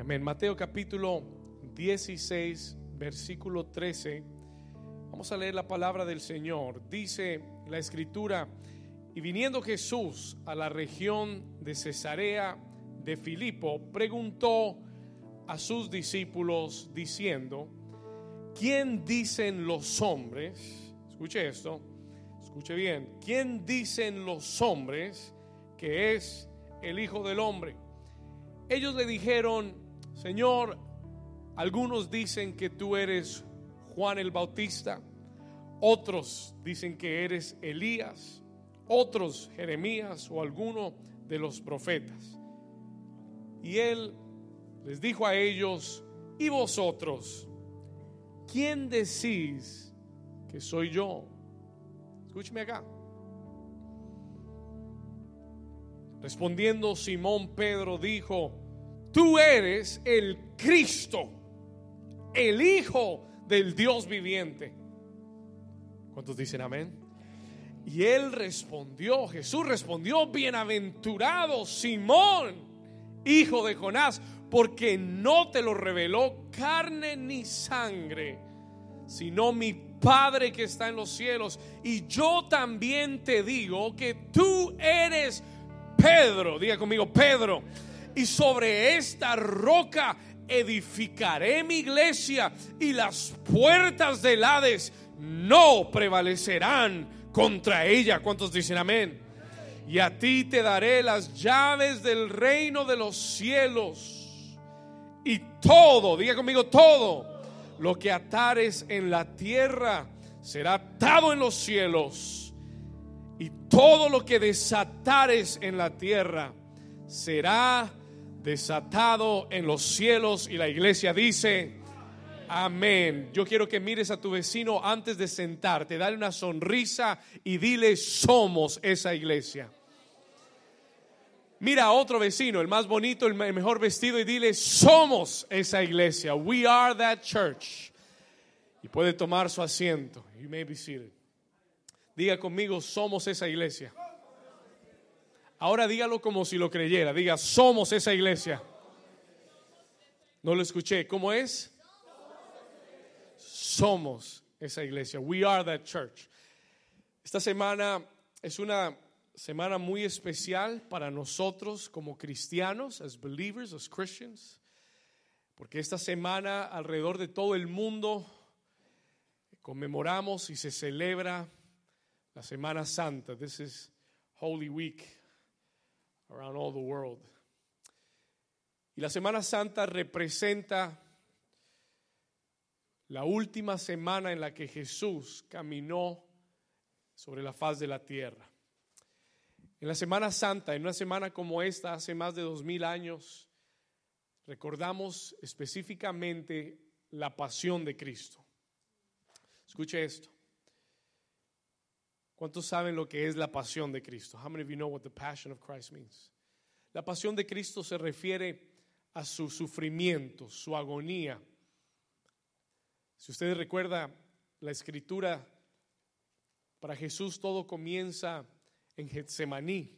amén. Mateo capítulo 16, versículo 13. Vamos a leer la palabra del Señor. Dice la escritura, y viniendo Jesús a la región de Cesarea de Filipo, preguntó a sus discípulos diciendo, ¿quién dicen los hombres? Escuche esto, escuche bien, ¿quién dicen los hombres que es el Hijo del Hombre? Ellos le dijeron, Señor, algunos dicen que tú eres Juan el Bautista, otros dicen que eres Elías, otros Jeremías o alguno de los profetas. Y él les dijo a ellos, ¿y vosotros? ¿Quién decís que soy yo? Escúcheme acá. Respondiendo Simón Pedro dijo, tú eres el Cristo, el Hijo del Dios viviente. ¿Cuántos dicen amén? Y él respondió, Jesús respondió, bienaventurado Simón, hijo de Jonás, porque no te lo reveló carne ni sangre, sino mi Padre que está en los cielos. Y yo también te digo que tú eres Pedro, diga conmigo, Pedro, y sobre esta roca edificaré mi iglesia y las puertas del Hades no prevalecerán contra ella. ¿Cuántos dicen amén? Y a ti te daré las llaves del reino de los cielos. Y todo, diga conmigo, todo lo que atares en la tierra será atado en los cielos. Y todo lo que desatares en la tierra será desatado en los cielos. Y la iglesia dice, amén. Yo quiero que mires a tu vecino antes de sentarte, dale una sonrisa y dile, somos esa iglesia. Mira a otro vecino, el más bonito, el mejor vestido, y dile, somos esa iglesia. We are that church. Y puede tomar su asiento. You may be seated. Diga conmigo, somos esa iglesia. Ahora dígalo como si lo creyera. Diga, somos esa iglesia. No lo escuché. ¿Cómo es? Somos esa iglesia. We are that church. Esta semana es una semana muy especial para nosotros como cristianos, as believers, as Christians, porque esta semana alrededor de todo el mundo conmemoramos y se celebra la Semana Santa. This is Holy Week around all the world. Y la Semana Santa representa la última semana en la que Jesús caminó sobre la faz de la tierra. En la Semana Santa, en una semana como esta, hace más de dos mil años, recordamos específicamente la pasión de Cristo. Escuche esto. ¿Cuántos saben lo que es la pasión de Cristo? How many of you know what the passion of Christ means? La pasión de Cristo se refiere a su sufrimiento, su agonía. Si ustedes recuerda la escritura, para Jesús todo comienza en Getsemaní,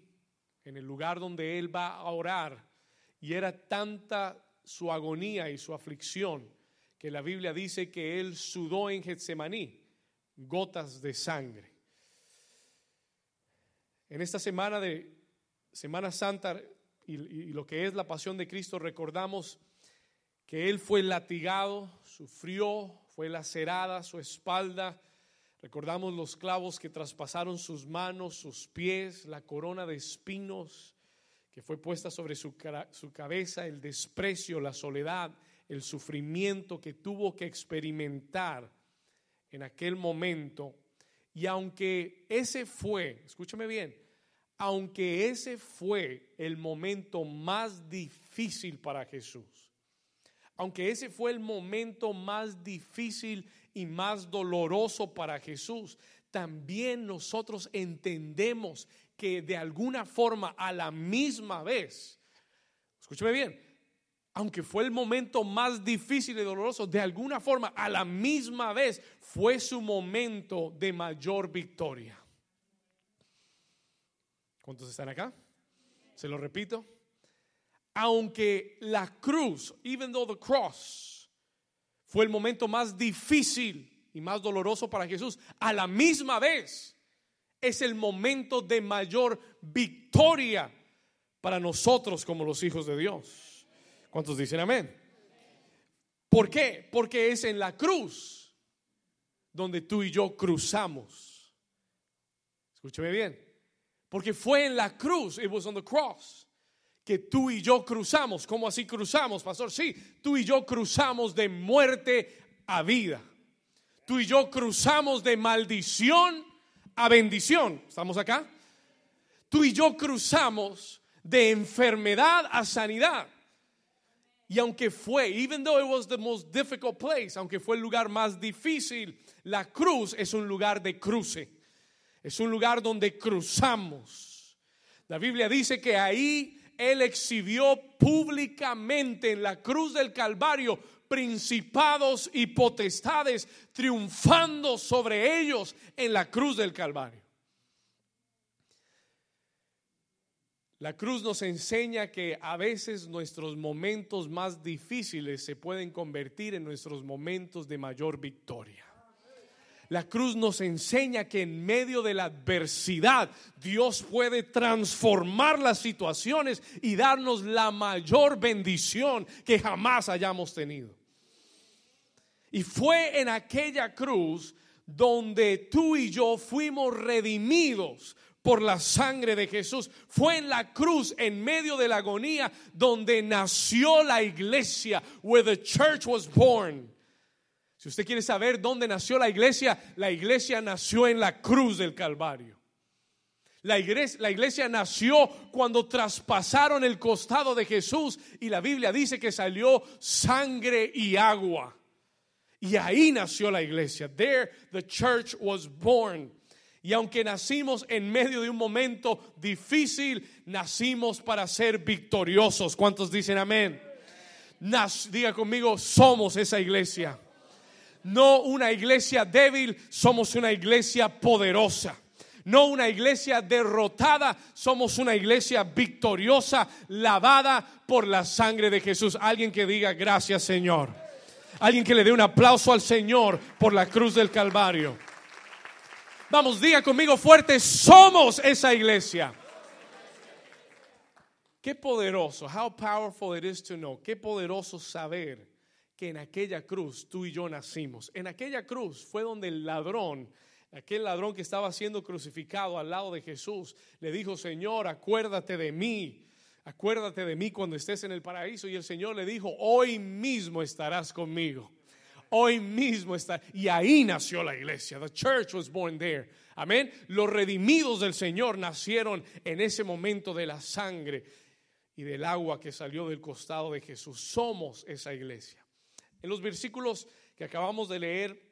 en el lugar donde él va a orar. Y era tanta su agonía y su aflicción que la Biblia dice que él sudó en Getsemaní gotas de sangre. En esta semana de Semana Santa y, lo que es la pasión de Cristo, recordamos que Él fue latigado, sufrió, fue lacerada su espalda, Recordamos los clavos que traspasaron sus manos, sus pies, la corona de espinos que fue puesta sobre su, cabeza, el desprecio, la soledad, el sufrimiento que tuvo que experimentar en aquel momento. Y aunque ese fue, escúchame bien, aunque ese fue el momento más difícil para Jesús, aunque ese fue el momento más difícil y más doloroso para Jesús, también nosotros entendemos que de alguna forma a la misma vez, escúcheme bien, aunque fue el momento más difícil y doloroso, de alguna forma a la misma vez fue su momento de mayor victoria. ¿Cuántos están acá? Se lo repito. aunque la cruz, even though the cross, fue el momento más difícil y más doloroso para Jesús, a la misma vez es el momento de mayor victoria para nosotros como los hijos de Dios. ¿Cuántos dicen amén? ¿Por qué? Porque es en la cruz donde tú y yo cruzamos. Escúcheme bien. Porque fue en la cruz, it was on the cross, que tú y yo cruzamos. ¿Cómo así cruzamos, pastor? Sí, tú y yo cruzamos de muerte a vida. Tú y yo cruzamos de maldición a bendición. ¿Estamos acá? Tú y yo cruzamos de enfermedad a sanidad. Y aunque fue, even though it was the most difficult place, aunque fue el lugar más difícil, la cruz es un lugar de cruce. Es un lugar donde cruzamos. La Biblia dice que ahí Él exhibió públicamente en la cruz del Calvario principados y potestades, triunfando sobre ellos en la cruz del Calvario. La cruz nos enseña que a veces nuestros momentos más difíciles se pueden convertir en nuestros momentos de mayor victoria. La cruz nos enseña que en medio de la adversidad Dios puede transformar las situaciones y darnos la mayor bendición que jamás hayamos tenido. Y fue en aquella cruz donde tú y yo fuimos redimidos por la sangre de Jesús. Fue en la cruz, en medio de la agonía, donde nació la iglesia, where the church was born. Si usted quiere saber dónde nació la iglesia, la iglesia nació en la cruz del Calvario. La iglesia, la iglesia, nació cuando traspasaron el costado de Jesús y la Biblia dice que salió sangre y agua. Y ahí nació la iglesia. There the church was born. Y aunque nacimos en medio de un momento difícil, nacimos para ser victoriosos. ¿Cuántos dicen amén? diga conmigo, somos esa iglesia no una iglesia débil, somos una iglesia poderosa. No una iglesia derrotada, somos una iglesia victoriosa, lavada por la sangre de Jesús. Alguien que diga gracias Señor. Alguien que le dé un aplauso al Señor por la cruz del Calvario. Vamos, diga conmigo fuerte, somos esa iglesia. Qué poderoso, how powerful it is to know, qué poderoso saber que en aquella cruz tú y yo nacimos. En aquella cruz fue donde el ladrón, aquel ladrón que estaba siendo crucificado al lado de Jesús, le dijo, Señor, acuérdate de mí. Acuérdate de mí cuando estés en el paraíso. Y el Señor le dijo, hoy mismo estarás conmigo. Hoy mismo está. Y ahí nació la iglesia. The church was born there. Amén. Los redimidos del Señor nacieron en ese momento de la sangre y del agua que salió del costado de Jesús. Somos esa iglesia. En los versículos que acabamos de leer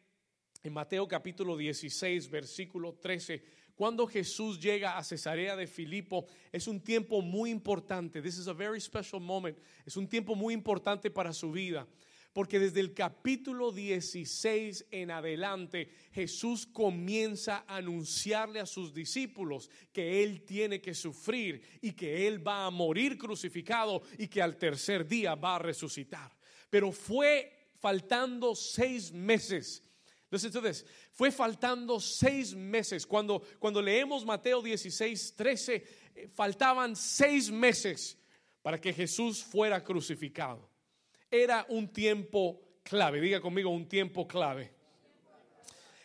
en Mateo capítulo 16, versículo 13, cuando Jesús llega a Cesarea de Filipo, es un tiempo muy importante. This is a very special moment. Es un tiempo muy importante para su vida. Porque desde el capítulo 16 en adelante Jesús comienza a anunciarle a sus discípulos que Él tiene que sufrir y que Él va a morir crucificado y que al tercer día va a resucitar. Pero fue faltando seis meses. This. Fue faltando seis meses. Cuando, cuando leemos Mateo 16, 13, eh, faltaban seis meses para que Jesús fuera crucificado. Era un tiempo clave. Diga conmigo, un tiempo clave.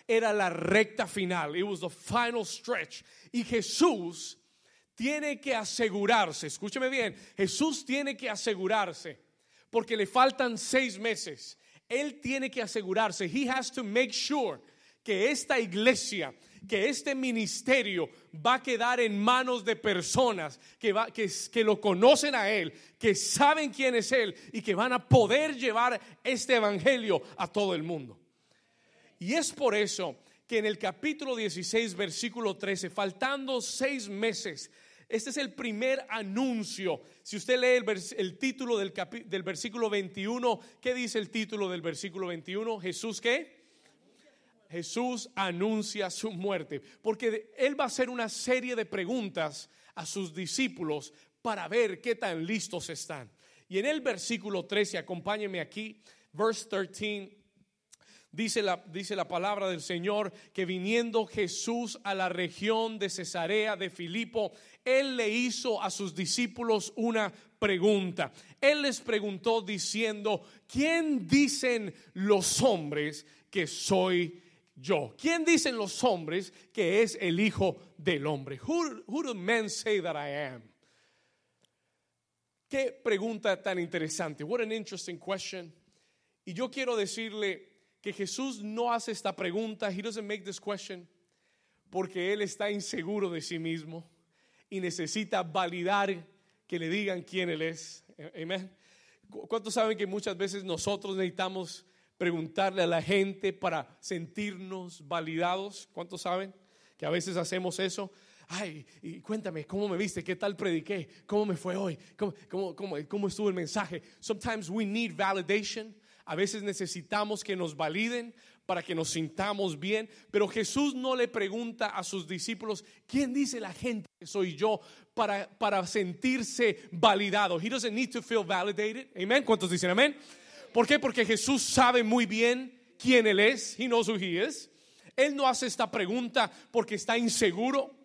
Era la recta final. It was the final stretch. Y Jesús tiene que asegurarse, escúcheme bien, Jesús tiene que asegurarse, porque le faltan seis meses él tiene que asegurarse, he has to make sure que esta iglesia, que este ministerio va a quedar en manos de personas que, que, que, lo conocen a Él, que saben quién es Él y que van a poder llevar este evangelio a todo el mundo. Y es por eso que en el capítulo 16, versículo 13, faltando seis meses este es el primer anuncio. Si usted lee el, título del, del versículo 21, ¿qué dice el título del versículo 21? Jesús qué? Jesús anuncia su muerte, porque él va a hacer una serie de preguntas a sus discípulos para ver qué tan listos están. Y en el versículo 13, acompáñenme aquí, verse 13. Dice la, dice la, palabra del Señor que viniendo Jesús a la región de Cesarea de Filipo, Él le hizo a sus discípulos una pregunta. Él les preguntó diciendo, ¿quién dicen los hombres que soy yo? ¿Quién dicen los hombres que es el Hijo del Hombre? Who, who do men say that I am? Qué pregunta tan interesante. What an interesting question. Y yo quiero decirle que Jesús no hace esta pregunta, he doesn't make this question, porque él está inseguro de sí mismo y necesita validar que le digan quién él es. Amén. ¿Cuántos saben que muchas veces nosotros necesitamos preguntarle a la gente para sentirnos validados? ¿Cuántos saben que a veces hacemos eso? Ay, y cuéntame, ¿cómo me viste? ¿Qué tal prediqué? ¿Cómo me fue hoy? ¿Cómo, cómo, cómo, cómo estuvo el mensaje? Sometimes we need validation. A veces necesitamos que nos validen para que nos sintamos bien, pero Jesús no le pregunta a sus discípulos, ¿quién dice la gente que soy yo para, para sentirse validado? He doesn't need to feel validated. Amen. ¿Cuántos dicen amén? ¿Por qué? Porque Jesús sabe muy bien quién Él es. Who He is. Él no hace esta pregunta porque está inseguro.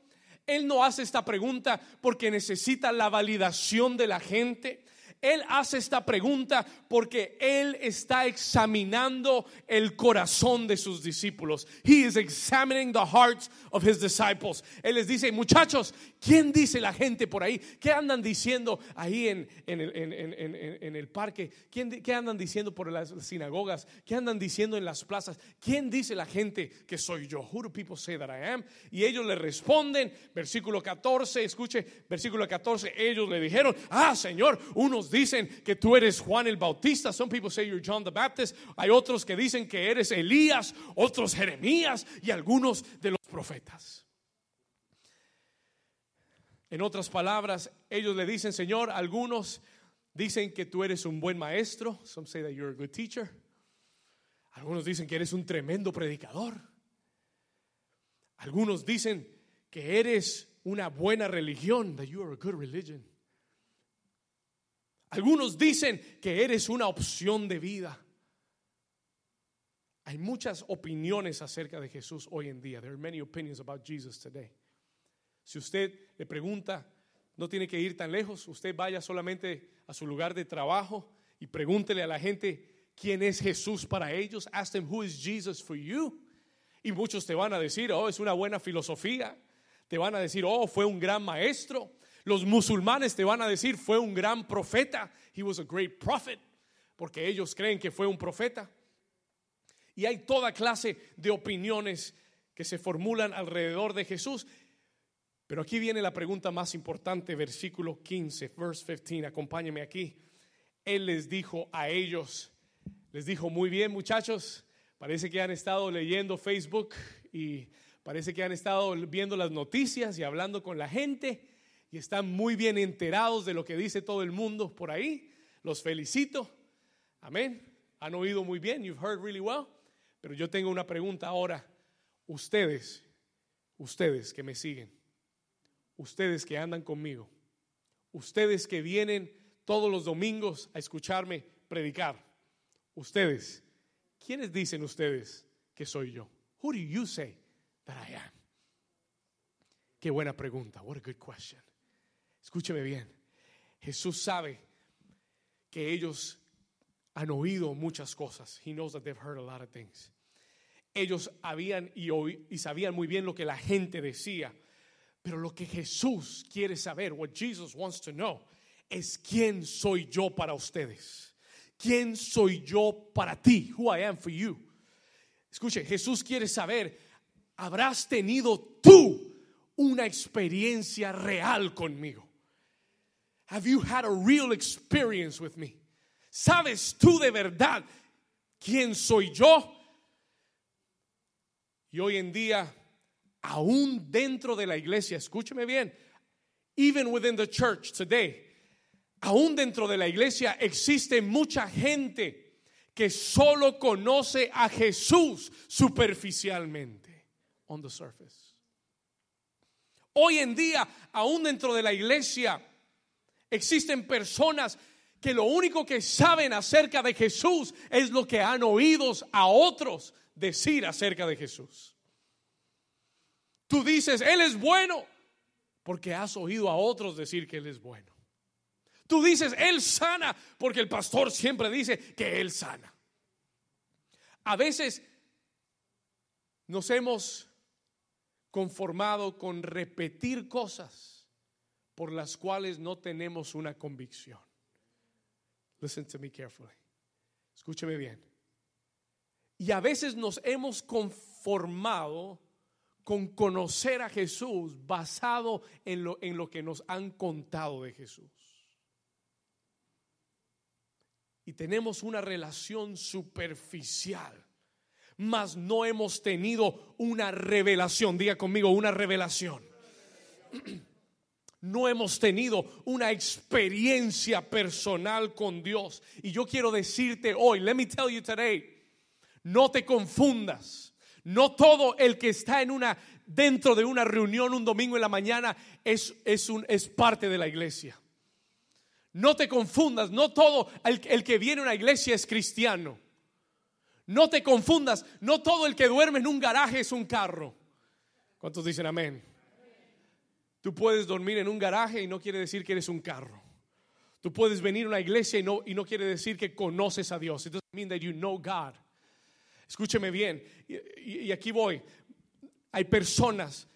Él no hace esta pregunta porque necesita la validación de la gente. Él hace esta pregunta porque Él está examinando el corazón de sus discípulos. He is examining the hearts of his disciples. Él les dice, muchachos, ¿quién dice la gente por ahí? ¿Qué andan diciendo ahí en, en, el, parque? ¿Quién, ¿Qué andan diciendo por las sinagogas? ¿Qué andan diciendo en las plazas? ¿Quién dice la gente que soy yo? Who do people say that I am? Y ellos le responden, versículo 14, escuche, versículo 14, ellos le dijeron, ah, Señor, unos dicen que tú eres Juan el Bautista. Some people say you're John the Baptist. Hay otros que dicen que eres Elías, otros Jeremías y algunos de los profetas. En otras palabras, ellos le dicen, Señor, algunos dicen que tú eres un buen maestro. Some say that you're a good teacher. Algunos dicen que eres un tremendo predicador. Algunos dicen que eres una buena religión, that you are a good religion. Algunos dicen que eres una opción de vida. Hay muchas opiniones acerca de Jesús hoy en día. There are many opinions about Jesus today. Si usted le pregunta, no tiene que ir tan lejos, usted vaya solamente a su lugar de trabajo y pregúntele a la gente quién es Jesús para ellos. Ask them who is Jesus for you. Y muchos te van a decir, oh, es una buena filosofía. Te van a decir, oh, fue un gran maestro. Los musulmanes te van a decir, fue un gran profeta. He was a great prophet. Porque ellos creen que fue un profeta. Y hay toda clase de opiniones que se formulan alrededor de Jesús. Pero aquí viene la pregunta más importante, versículo 15, verse 15, acompáñeme aquí. Él les dijo a ellos, les dijo, muy bien muchachos, parece que han estado leyendo Facebook y parece que han estado viendo las noticias y hablando con la gente y están muy bien enterados de lo que dice todo el mundo por ahí. Los felicito. Amén. Han oído muy bien. You've heard really well. Pero yo tengo una pregunta ahora. Ustedes, ustedes que me siguen, ustedes que andan conmigo, ustedes que vienen todos los domingos a escucharme predicar, ustedes, ¿quiénes dicen ustedes que soy yo? Who do you say that I am? Qué buena pregunta. What a good question. Escúcheme bien. Jesús sabe que ellos han oído muchas cosas. He knows that they've heard a lot of things. Ellos habían y, y sabían muy bien lo que la gente decía. Pero lo que Jesús quiere saber, what Jesus wants to know, es quién soy yo para ustedes. ¿Quién soy yo para ti? Who I am for you. Escuche, Jesús quiere saber, ¿habrás tenido tú una experiencia real conmigo? Have you had a real experience with me? ¿Sabes tú de verdad quién soy yo? Y hoy en día, aún dentro de la iglesia, escúcheme bien, even within the church today, aún dentro de la iglesia existe mucha gente que solo conoce a Jesús superficialmente, on the surface. Hoy en día, aún dentro de la iglesia, Existen personas que lo único que saben acerca de Jesús es lo que han oído a otros decir acerca de Jesús. Tú dices, Él es bueno, porque has oído a otros decir que Él es bueno. Tú dices, Él sana, porque el pastor siempre dice que Él sana. A veces nos hemos conformado con repetir cosas por las cuales no tenemos una convicción. Listen to me carefully. Escúcheme bien. Y a veces nos hemos conformado con conocer a Jesús basado en lo, en lo que nos han contado de Jesús. Y tenemos una relación superficial, mas no hemos tenido una revelación. Diga conmigo, una revelación. no hemos tenido una experiencia personal con Dios. Y yo quiero decirte hoy, let me tell you today, no te confundas. No todo el que está en una dentro de una reunión un domingo en la mañana es, es, un, es parte de la iglesia. No te confundas, no todo el, el que viene a una iglesia es cristiano. No te confundas, no todo el que duerme en un garaje es un carro. ¿Cuántos dicen amén? Tú puedes dormir en un garaje y no quiere decir que eres un carro. Tú puedes venir a una iglesia y no, y no quiere decir que conoces a Dios. It doesn't mean that you know God. Escúcheme bien, y, y aquí voy. Hay personas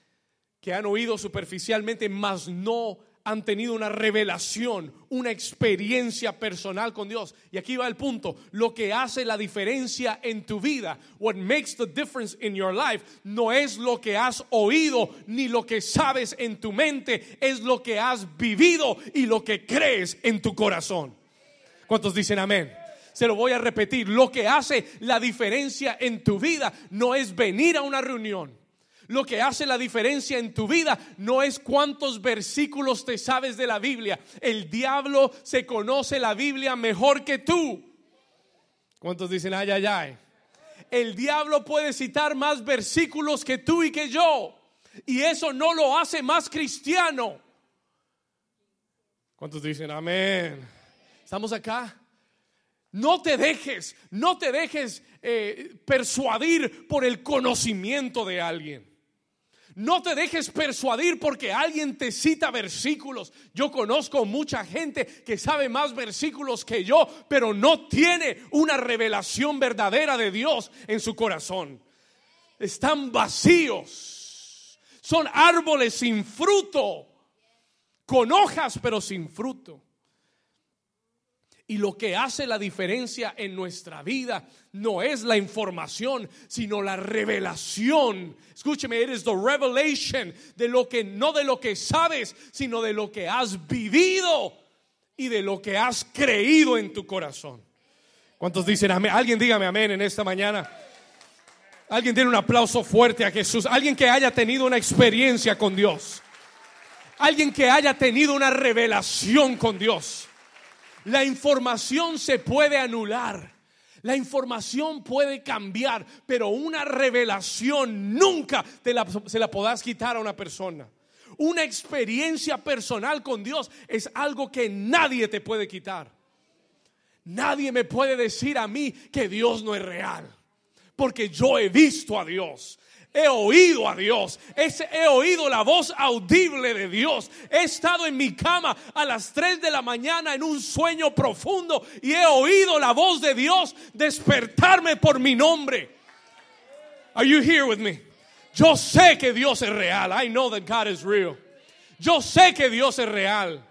que han oído superficialmente, mas no han tenido una revelación, una experiencia personal con Dios. Y aquí va el punto, lo que hace la diferencia en tu vida, what makes the difference in your life, no es lo que has oído ni lo que sabes en tu mente, es lo que has vivido y lo que crees en tu corazón. ¿Cuántos dicen amén? Se lo voy a repetir, lo que hace la diferencia en tu vida no es venir a una reunión lo que hace la diferencia en tu vida no es cuántos versículos te sabes de la Biblia. El diablo se conoce la Biblia mejor que tú. ¿Cuántos dicen ay, ay, ay? El diablo puede citar más versículos que tú y que yo. Y eso no lo hace más cristiano. ¿Cuántos dicen amén? ¿Estamos acá? No te dejes, no te dejes eh, persuadir por el conocimiento de alguien. No te dejes persuadir porque alguien te cita versículos. Yo conozco mucha gente que sabe más versículos que yo, pero no tiene una revelación verdadera de Dios en su corazón. Están vacíos. Son árboles sin fruto, con hojas pero sin fruto. Y lo que hace la diferencia en nuestra vida no es la información, sino la revelación. Escúcheme, eres the revelation de lo que no de lo que sabes, sino de lo que has vivido y de lo que has creído en tu corazón. ¿Cuántos dicen amén? Alguien dígame amén en esta mañana. Alguien tiene un aplauso fuerte a Jesús. Alguien que haya tenido una experiencia con Dios. Alguien que haya tenido una revelación con Dios. La información se puede anular. La información puede cambiar, pero una revelación nunca se la podrás quitar a una persona. Una experiencia personal con Dios es algo que nadie te puede quitar. Nadie me puede decir a mí que Dios no es real, porque yo he visto a Dios he oído a Dios, he oído la voz audible de Dios. He estado en mi cama a las 3 de la mañana en un sueño profundo y he oído la voz de Dios despertarme por mi nombre. Are you here with me? Yo sé que Dios es real. I know that God is real. Yo sé que Dios es real.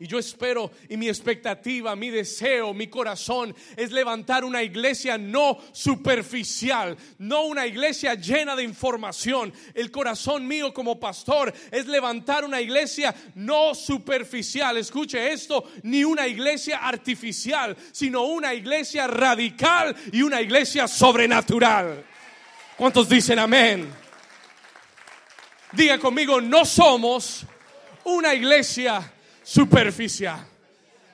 Y yo espero y mi expectativa, mi deseo, mi corazón es levantar una iglesia no superficial, no una iglesia llena de información. El corazón mío como pastor es levantar una iglesia no superficial. Escuche esto, ni una iglesia artificial, sino una iglesia radical y una iglesia sobrenatural. ¿Cuántos dicen amén? Diga conmigo, no somos una iglesia superficial.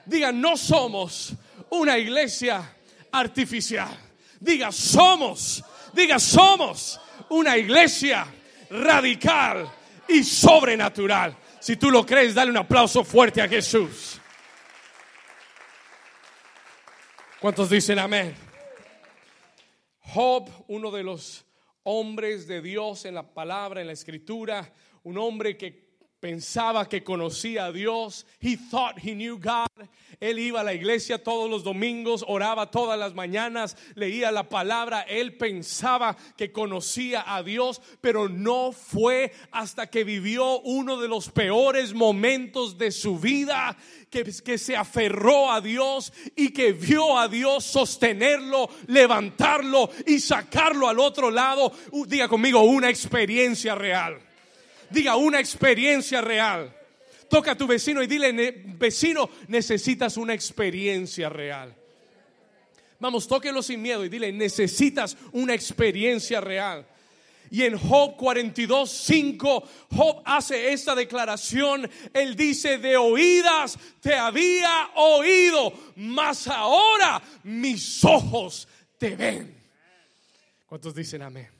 Diga, no somos una iglesia artificial. Diga, somos, diga, somos una iglesia radical y sobrenatural. Si tú lo crees, dale un aplauso fuerte a Jesús. ¿Cuántos dicen amén? Job, uno de los hombres de Dios en la palabra, en la escritura, un hombre que pensaba que conocía a Dios. He thought he knew God. Él iba a la iglesia todos los domingos, oraba todas las mañanas, leía la palabra. Él pensaba que conocía a Dios, pero no fue hasta que vivió uno de los peores momentos de su vida que, que se aferró a Dios y que vio a Dios sostenerlo, levantarlo y sacarlo al otro lado. Diga conmigo, una experiencia real. Diga una experiencia real. Toca a tu vecino y dile, vecino, necesitas una experiencia real. Vamos, tóquelo sin miedo y dile, necesitas una experiencia real. Y en Job 42, 5, Job hace esta declaración. Él dice, de oídas te había oído, mas ahora mis ojos te ven. ¿Cuántos dicen amén?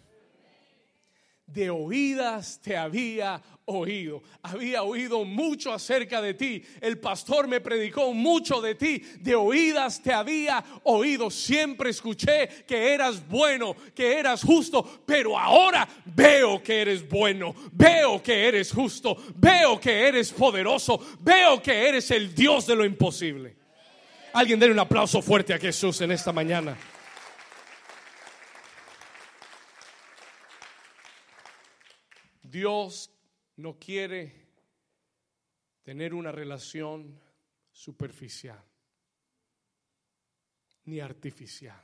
De oídas te había oído. Había oído mucho acerca de ti. El pastor me predicó mucho de ti. De oídas te había oído. Siempre escuché que eras bueno, que eras justo. Pero ahora veo que eres bueno. Veo que eres justo. Veo que eres poderoso. Veo que eres el Dios de lo imposible. Alguien denle un aplauso fuerte a Jesús en esta mañana. Dios no quiere tener una relación superficial ni artificial.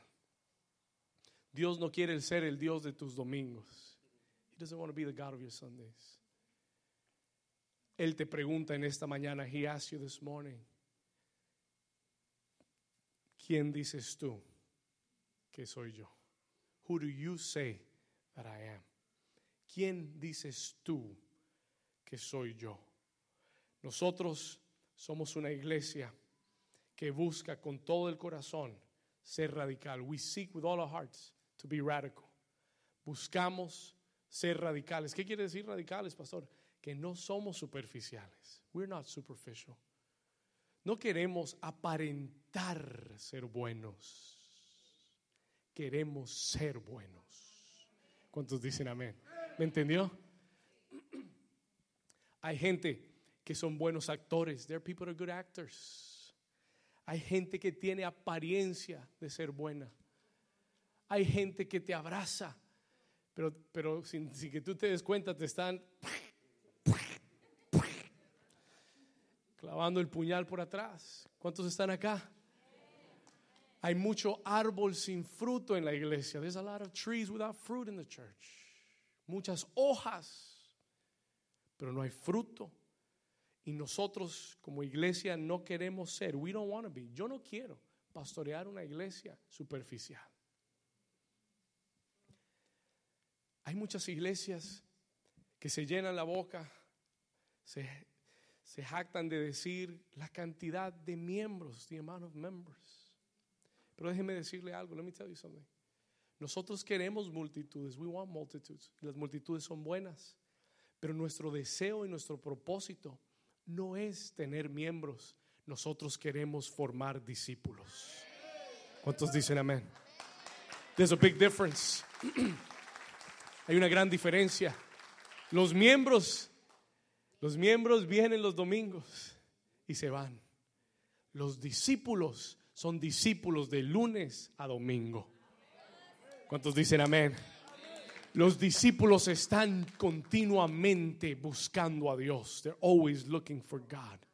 Dios no quiere ser el Dios de tus domingos. He doesn't want to be the God of your Sundays. Él te pregunta en esta mañana, he asked you this morning, ¿quién dices tú que soy yo? Who do you say that I am? ¿Quién dices tú que soy yo? Nosotros somos una iglesia que busca con todo el corazón ser radical. We seek with all our hearts to be radical. Buscamos ser radicales. ¿Qué quiere decir radicales, pastor? Que no somos superficiales. We're not superficial. No queremos aparentar ser buenos. Queremos ser buenos. ¿Cuántos dicen amén? ¿Me entendió? Hay gente que son buenos actores. There are people that are good actors. Hay gente que tiene apariencia de ser buena. Hay gente que te abraza, pero, pero sin, sin que tú te des cuenta te están clavando el puñal por atrás. ¿Cuántos están acá? Hay mucho árbol sin fruto en la iglesia. There's a lot of trees without fruit in the church muchas hojas, pero no hay fruto. Y nosotros como iglesia no queremos ser, we don't want to be. Yo no quiero pastorear una iglesia superficial. Hay muchas iglesias que se llenan la boca, se, se jactan de decir la cantidad de miembros, the amount of members. Pero déjeme decirle algo, let me tell you something. Nosotros queremos multitudes, we want multitudes, las multitudes son buenas, pero nuestro deseo y nuestro propósito no es tener miembros, nosotros queremos formar discípulos. ¿Cuántos dicen amén? There's a big difference. Hay una gran diferencia. Los miembros, los miembros vienen los domingos y se van. Los discípulos son discípulos de lunes a domingo. ¿Cuántos dicen amén? Los discípulos están continuamente buscando a Dios. They're always looking for God.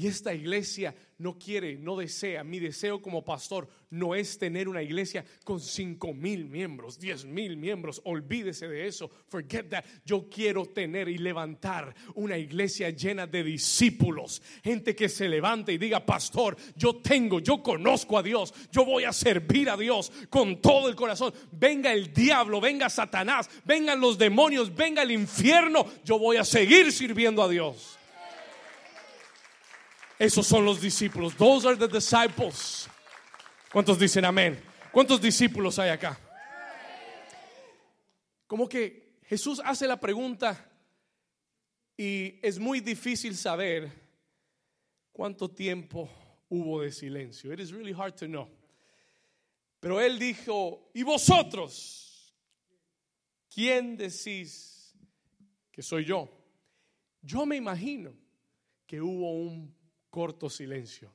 Y esta iglesia no quiere, no desea. Mi deseo como pastor no es tener una iglesia con cinco mil miembros, diez mil miembros. Olvídese de eso. Forget that. Yo quiero tener y levantar una iglesia llena de discípulos. Gente que se levante y diga, pastor, yo tengo, yo conozco a Dios. Yo voy a servir a Dios con todo el corazón. Venga el diablo, venga Satanás, vengan los demonios, venga el infierno. Yo voy a seguir sirviendo a Dios. Esos son los discípulos. Those are the disciples. ¿Cuántos dicen amén? ¿Cuántos discípulos hay acá? Como que Jesús hace la pregunta Y es muy difícil saber cuánto tiempo hubo de silencio. It is really hard to know. Pero él dijo, ¿y vosotros? ¿Quién decís que soy yo? Yo me imagino que hubo un corto silencio.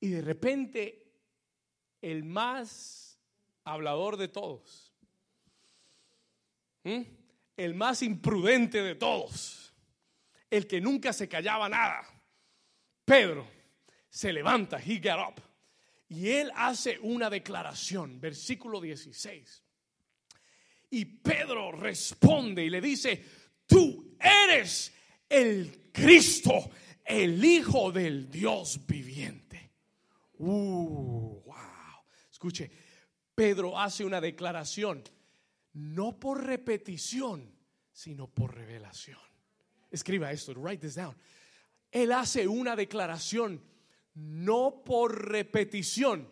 Y de repente, el más hablador de todos, el más imprudente de todos, el que nunca se callaba nada, Pedro, se levanta, he get up, y él hace una declaración, versículo 16. Y Pedro responde y le dice, tú eres el Cristo, el Hijo del Dios viviente. Uh, wow. Escuche, Pedro hace una declaración, no por repetición, sino por revelación. Escriba esto, write this down. Él hace una declaración, no por repetición.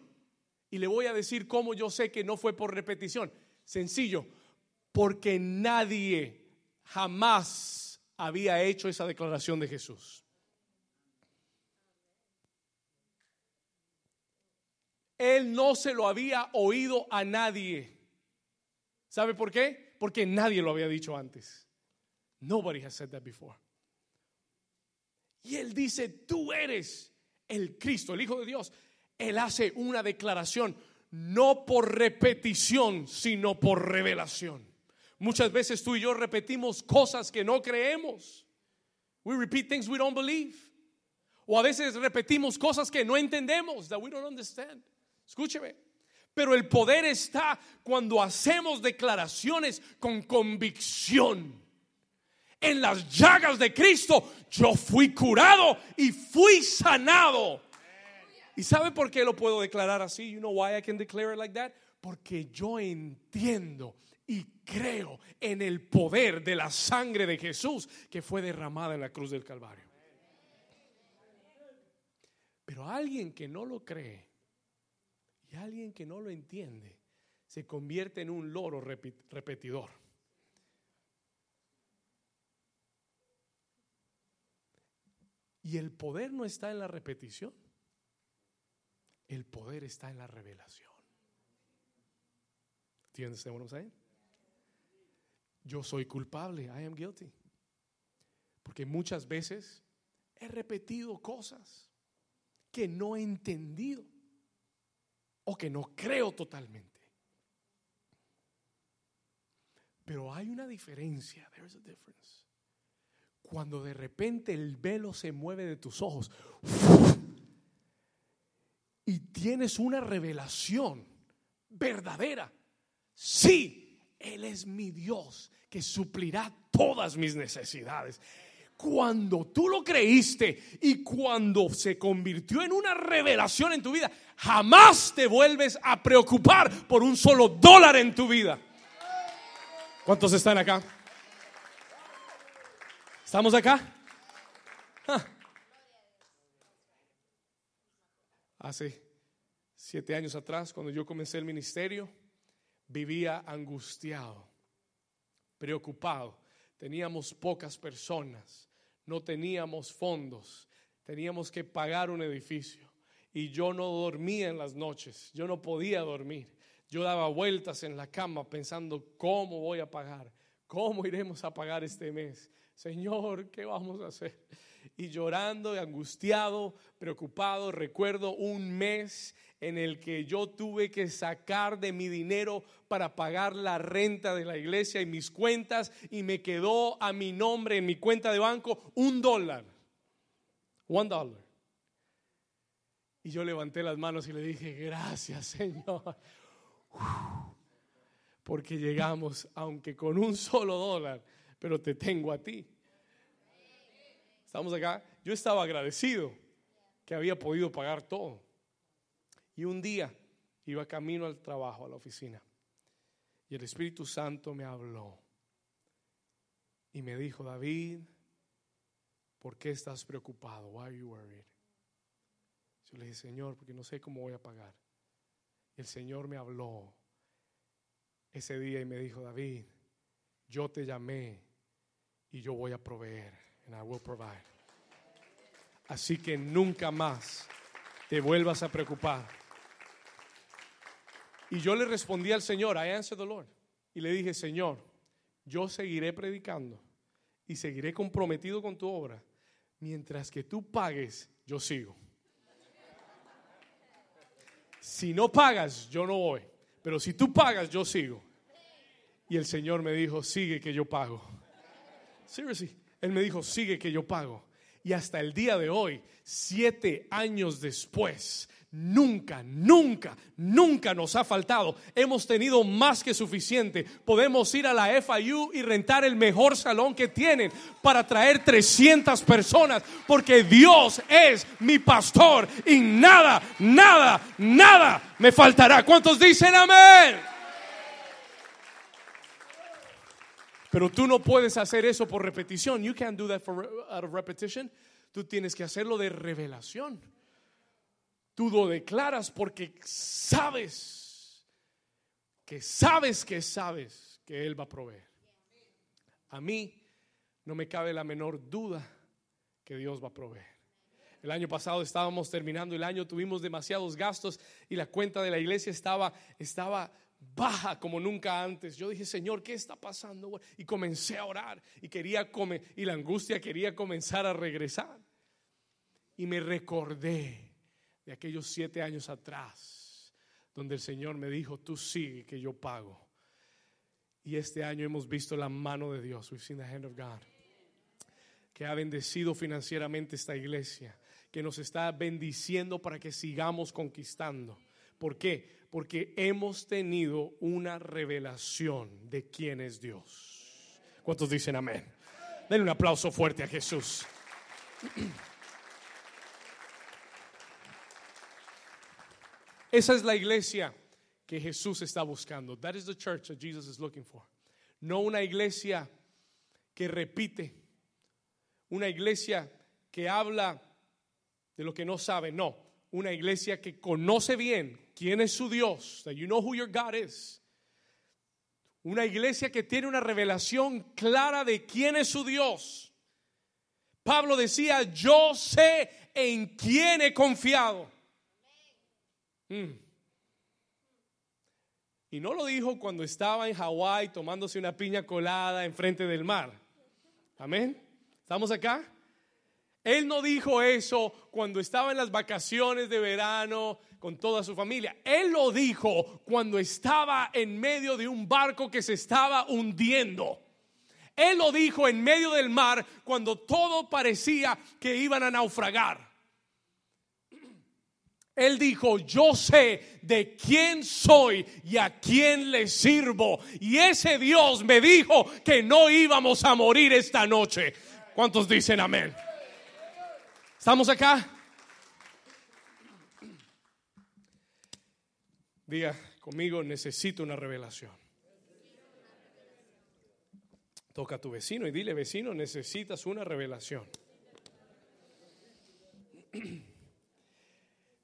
Y le voy a decir cómo yo sé que no fue por repetición. Sencillo, porque nadie jamás había hecho esa declaración de Jesús. Él no se lo había oído a nadie. ¿Sabe por qué? Porque nadie lo había dicho antes. Nobody has said that before. Y él dice, tú eres el Cristo, el Hijo de Dios. Él hace una declaración, no por repetición, sino por revelación. Muchas veces tú y yo repetimos cosas que no creemos. We repeat things we don't believe. O a veces repetimos cosas que no entendemos, that we don't understand. Escúcheme. Pero el poder está cuando hacemos declaraciones con convicción. En las llagas de Cristo yo fui curado y fui sanado. ¿Y sabe por qué lo puedo declarar así? You know why I can declare it like that? Porque yo entiendo y creo en el poder de la sangre de Jesús que fue derramada en la cruz del Calvario. Pero alguien que no lo cree y alguien que no lo entiende se convierte en un loro repetidor. Y el poder no está en la repetición. El poder está en la revelación. ¿Entiendes lo que estoy yo soy culpable, I am guilty. Porque muchas veces he repetido cosas que no he entendido o que no creo totalmente. Pero hay una diferencia, there's a difference. Cuando de repente el velo se mueve de tus ojos y tienes una revelación verdadera. Sí, él es mi Dios que suplirá todas mis necesidades. Cuando tú lo creíste y cuando se convirtió en una revelación en tu vida, jamás te vuelves a preocupar por un solo dólar en tu vida. ¿Cuántos están acá? ¿Estamos acá? Ah. Hace siete años atrás, cuando yo comencé el ministerio, vivía angustiado, preocupado. Teníamos pocas personas, no teníamos fondos, teníamos que pagar un edificio y yo no dormía en las noches, yo no podía dormir. Yo daba vueltas en la cama pensando cómo voy a pagar, cómo iremos a pagar este mes. Señor, ¿qué vamos a hacer? Y llorando y angustiado, preocupado, recuerdo un mes en el que yo tuve que sacar de mi dinero para pagar la renta de la iglesia y mis cuentas y me quedó a mi nombre en mi cuenta de banco un dólar. One dollar. Y yo levanté las manos y le dije, gracias Señor. Porque llegamos, aunque con un solo dólar, pero te tengo a ti. Estamos acá. Yo estaba agradecido que había podido pagar todo. Y un día iba camino al trabajo, a la oficina, y el Espíritu Santo me habló y me dijo, David, ¿por qué estás preocupado? Why are you worried? Yo le dije, Señor, porque no sé cómo voy a pagar. Y el Señor me habló ese día y me dijo, David, yo te llamé y yo voy a proveer. And I will provide. Así que nunca más te vuelvas a preocupar. Y yo le respondí al Señor, I answered the Lord. Y le dije, Señor, yo seguiré predicando y seguiré comprometido con tu obra. Mientras que tú pagues, yo sigo. Si no pagas, yo no voy. Pero si tú pagas, yo sigo. Y el Señor me dijo, sigue que yo pago. Seriously. Él me dijo, sigue que yo pago. Y hasta el día de hoy, siete años después, nunca, nunca, nunca nos ha faltado. Hemos tenido más que suficiente. Podemos ir a la FIU y rentar el mejor salón que tienen para traer 300 personas, porque Dios es mi pastor y nada, nada, nada me faltará. ¿Cuántos dicen amén? Pero tú no puedes hacer eso por repetición. You can't do that for, out of repetition. Tú tienes que hacerlo de revelación. Tú lo declaras porque sabes que sabes que sabes que Él va a proveer. A mí no me cabe la menor duda que Dios va a proveer. El año pasado estábamos terminando el año, tuvimos demasiados gastos y la cuenta de la iglesia estaba, estaba baja como nunca antes. Yo dije, Señor, ¿qué está pasando? Y comencé a orar y quería y la angustia quería comenzar a regresar. Y me recordé de aquellos siete años atrás, donde el Señor me dijo, tú sigue que yo pago. Y este año hemos visto la mano de Dios, we've seen the hand of God, que ha bendecido financieramente esta iglesia, que nos está bendiciendo para que sigamos conquistando. ¿Por qué? Porque hemos tenido una revelación de quién es Dios. ¿Cuántos dicen amén? Denle un aplauso fuerte a Jesús. Esa es la iglesia que Jesús está buscando. That is the church that Jesus is looking for. No una iglesia que repite, una iglesia que habla de lo que no sabe, no, una iglesia que conoce bien quién es su Dios, that you know who your God is. Una iglesia que tiene una revelación clara de quién es su Dios. Pablo decía, yo sé en quién he confiado. Mm. Y no lo dijo cuando estaba en Hawái tomándose una piña colada enfrente del mar. Amén. ¿Estamos acá? Él no dijo eso cuando estaba en las vacaciones de verano con toda su familia. Él lo dijo cuando estaba en medio de un barco que se estaba hundiendo. Él lo dijo en medio del mar cuando todo parecía que iban a naufragar. Él dijo, yo sé de quién soy y a quién le sirvo. Y ese Dios me dijo que no íbamos a morir esta noche. ¿Cuántos dicen amén? ¿Estamos acá? Diga conmigo, necesito una revelación. Toca a tu vecino y dile, vecino, necesitas una revelación.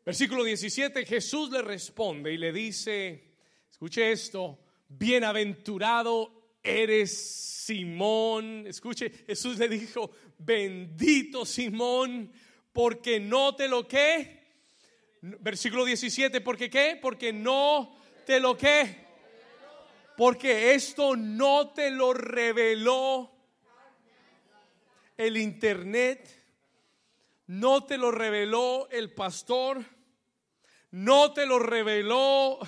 Versículo 17, Jesús le responde y le dice, escuche esto, bienaventurado eres Simón. Escuche, Jesús le dijo, bendito Simón, porque no te lo que. Versículo 17, porque qué? Porque no te lo que. Porque esto no te lo reveló el internet no te lo reveló el pastor, no te lo reveló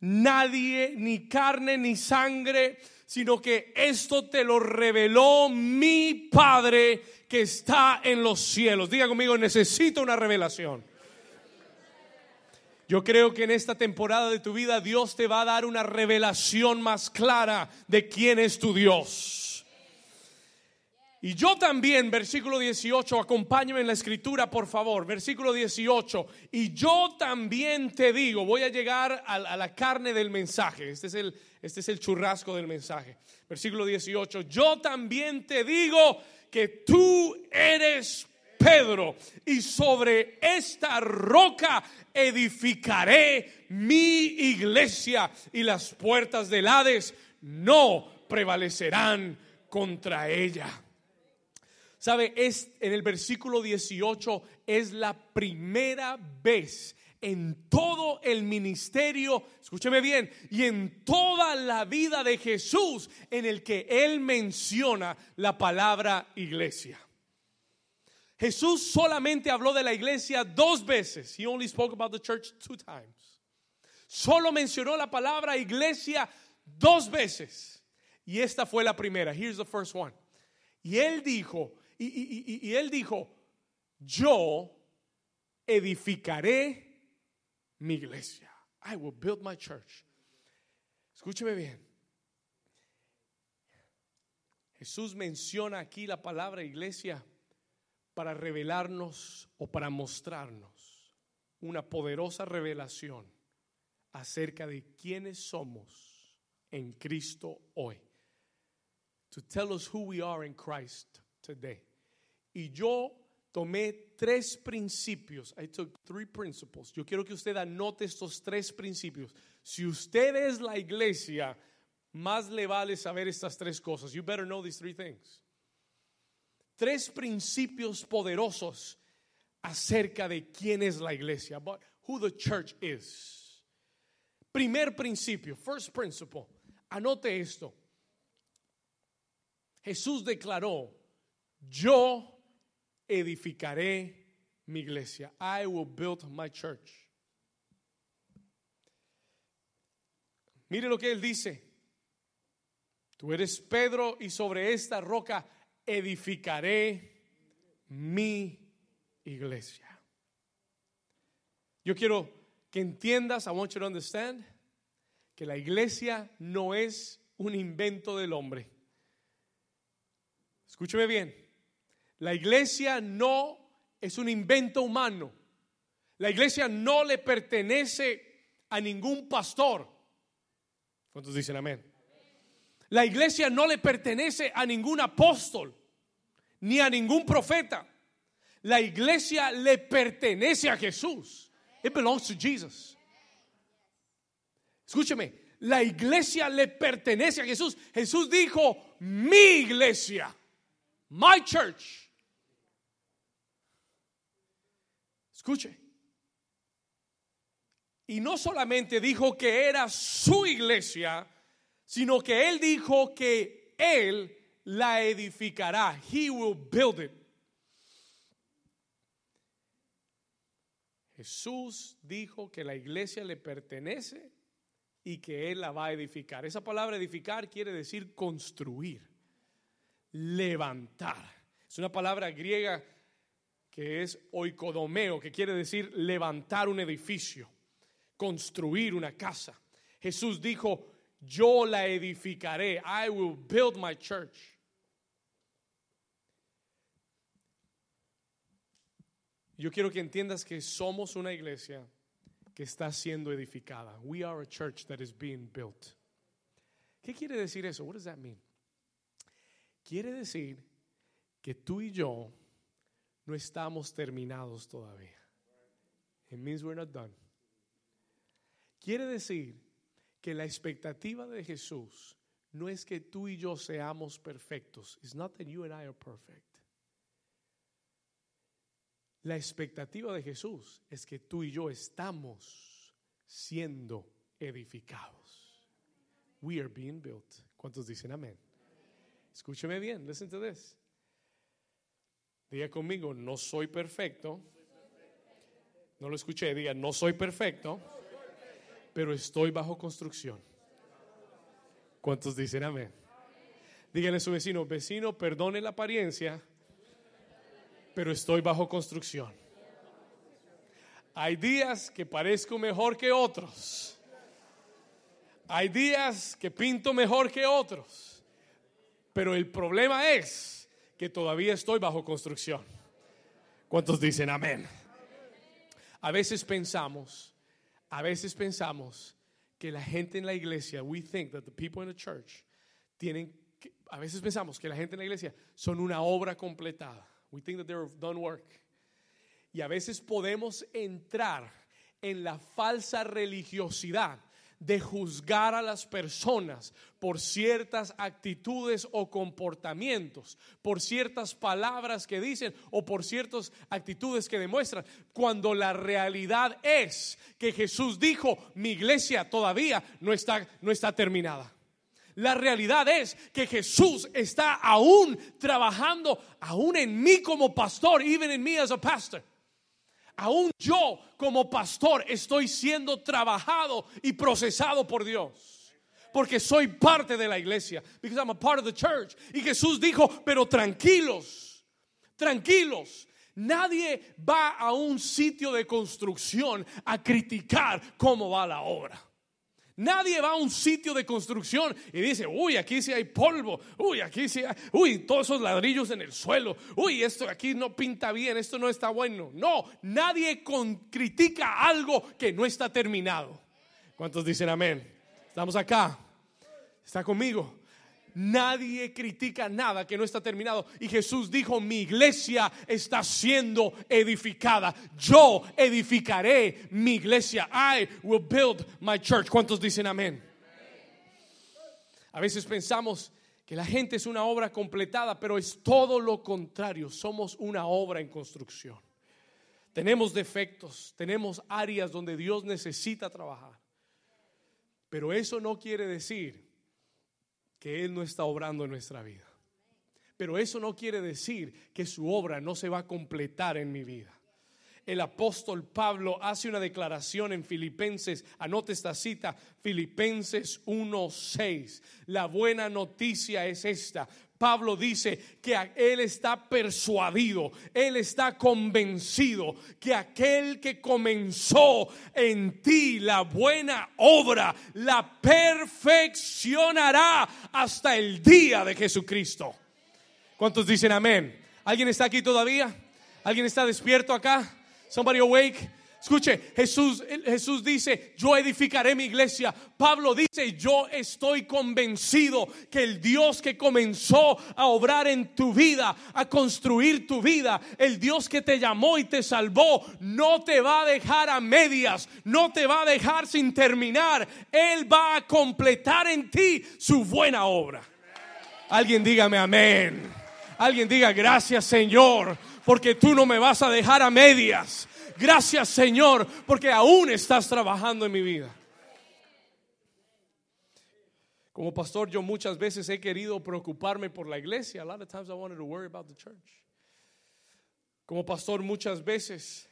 nadie, ni carne ni sangre, sino que esto te lo reveló mi Padre que está en los cielos. Diga conmigo, necesito una revelación. Yo creo que en esta temporada de tu vida Dios te va a dar una revelación más clara de quién es tu Dios. Y yo también, versículo 18, acompáñame en la escritura, por favor, versículo 18. Y yo también te digo, voy a llegar a, la carne del mensaje, este es, el, este es el churrasco del mensaje. Versículo 18, yo también te digo que tú eres Pedro y sobre esta roca edificaré mi iglesia y las puertas del Hades no prevalecerán contra ella. Sabe, es en el versículo 18 es la primera vez en todo el ministerio, escúcheme bien, y en toda la vida de Jesús en el que él menciona la palabra iglesia. Jesús solamente habló de la iglesia dos veces. He only spoke about the church two times. Solo mencionó la palabra iglesia dos veces. Y esta fue la primera. Here's the first one. Y él dijo, y, y, y, y él dijo, yo edificaré mi iglesia. I will build my church. Escúcheme bien. Jesús menciona aquí la palabra iglesia para revelarnos o para mostrarnos una poderosa revelación acerca de quiénes somos en Cristo hoy. To tell us who we are in Christ today. Y yo tomé tres principios. I took three principles. Yo quiero que usted anote estos tres principios. Si usted es la iglesia, más le vale saber estas tres cosas. You better know these three things. Tres principios poderosos acerca de quién es la iglesia, but who the church is. Primer principio, first principle. Anote esto. Jesús declaró, yo edificaré mi iglesia. I will build my church. Mire lo que él dice. Tú eres Pedro y sobre esta roca edificaré mi iglesia. Yo quiero que entiendas, I want you to understand, que la iglesia no es un invento del hombre. Escúcheme bien. La iglesia no es un invento humano. La iglesia no le pertenece a ningún pastor. ¿Cuántos dicen amén? La iglesia no le pertenece a ningún apóstol ni a ningún profeta. La iglesia le pertenece a Jesús. It belongs to Jesus. Escúcheme, la iglesia le pertenece a Jesús. Jesús dijo, mi iglesia, my church. Escuche. Y no solamente dijo que era su iglesia, sino que él dijo que él la edificará. He will build it. Jesús dijo que la iglesia le pertenece y que él la va a edificar. Esa palabra edificar quiere decir construir, levantar. Es una palabra griega que es oikodomeo, que quiere decir levantar un edificio, construir una casa. Jesús dijo, yo la edificaré, I will build my church. Yo quiero que entiendas que somos una iglesia que está siendo edificada. We are a church that is being built. ¿Qué quiere decir eso? What does that mean? Quiere decir que tú y yo no estamos terminados todavía. It means we're not done. Quiere decir que la expectativa de Jesús no es que tú y yo seamos perfectos. It's not that you and I are perfect. La expectativa de Jesús es que tú y yo estamos siendo edificados. We are being built. ¿Cuántos dicen amén? Escúcheme bien, listen to this. Diga conmigo, no soy perfecto. No lo escuché, diga, no soy perfecto, pero estoy bajo construcción. ¿Cuántos dicen amén? Díganle a su vecino, vecino, perdone la apariencia, pero estoy bajo construcción. Hay días que parezco mejor que otros. Hay días que pinto mejor que otros. Pero el problema es que todavía estoy bajo construcción. ¿Cuántos dicen amén? A veces pensamos, a veces pensamos que la gente en la iglesia, we think that the people in the church tienen, a veces pensamos que la gente en la iglesia son una obra completada. We think that they're done work. Y a veces podemos entrar en la falsa religiosidad de juzgar a las personas por ciertas actitudes o comportamientos, por ciertas palabras que dicen o por ciertas actitudes que demuestran, cuando la realidad es que Jesús dijo, mi iglesia todavía no está, no está terminada. La realidad es que Jesús está aún trabajando, aún en mí como pastor, even en mí as a pastor aún yo como pastor estoy siendo trabajado y procesado por Dios. Porque soy parte de la iglesia. Because I'm a part of the church. Y Jesús dijo, pero tranquilos, tranquilos. Nadie va a un sitio de construcción a criticar cómo va la obra. Nadie va a un sitio de construcción y dice, uy, aquí sí hay polvo, uy, aquí sí hay, uy, todos esos ladrillos en el suelo, uy, esto aquí no pinta bien, esto no está bueno. No, nadie critica algo que no está terminado. ¿Cuántos dicen amén? Estamos acá. ¿Está conmigo? Nadie critica nada que no está terminado. Y Jesús dijo, mi iglesia está siendo edificada. Yo edificaré mi iglesia. I will build my church. ¿Cuántos dicen amén? A veces pensamos que la gente es una obra completada, pero es todo lo contrario. Somos una obra en construcción. Tenemos defectos, tenemos áreas donde Dios necesita trabajar. Pero eso no quiere decir que Él no está obrando en nuestra vida. Pero eso no quiere decir que su obra no se va a completar en mi vida. El apóstol Pablo hace una declaración en Filipenses, anote esta cita, Filipenses 1:6. La buena noticia es esta. Pablo dice que él está persuadido, él está convencido que aquel que comenzó en ti la buena obra la perfeccionará hasta el día de Jesucristo. ¿Cuántos dicen amén? ¿Alguien está aquí todavía? ¿Alguien está despierto acá? Somebody awake? Escuche, Jesús, Jesús dice, yo edificaré mi iglesia. Pablo dice, yo estoy convencido que el Dios que comenzó a obrar en tu vida, a construir tu vida, el Dios que te llamó y te salvó, no te va a dejar a medias, no te va a dejar sin terminar. Él va a completar en ti su buena obra. Alguien dígame amén. Alguien diga gracias Señor, porque tú no me vas a dejar a medias Gracias Señor, porque aún estás trabajando en mi vida. Como pastor, yo muchas veces he querido preocuparme por la iglesia. A lot of times I wanted to worry about the church. Como pastor, muchas veces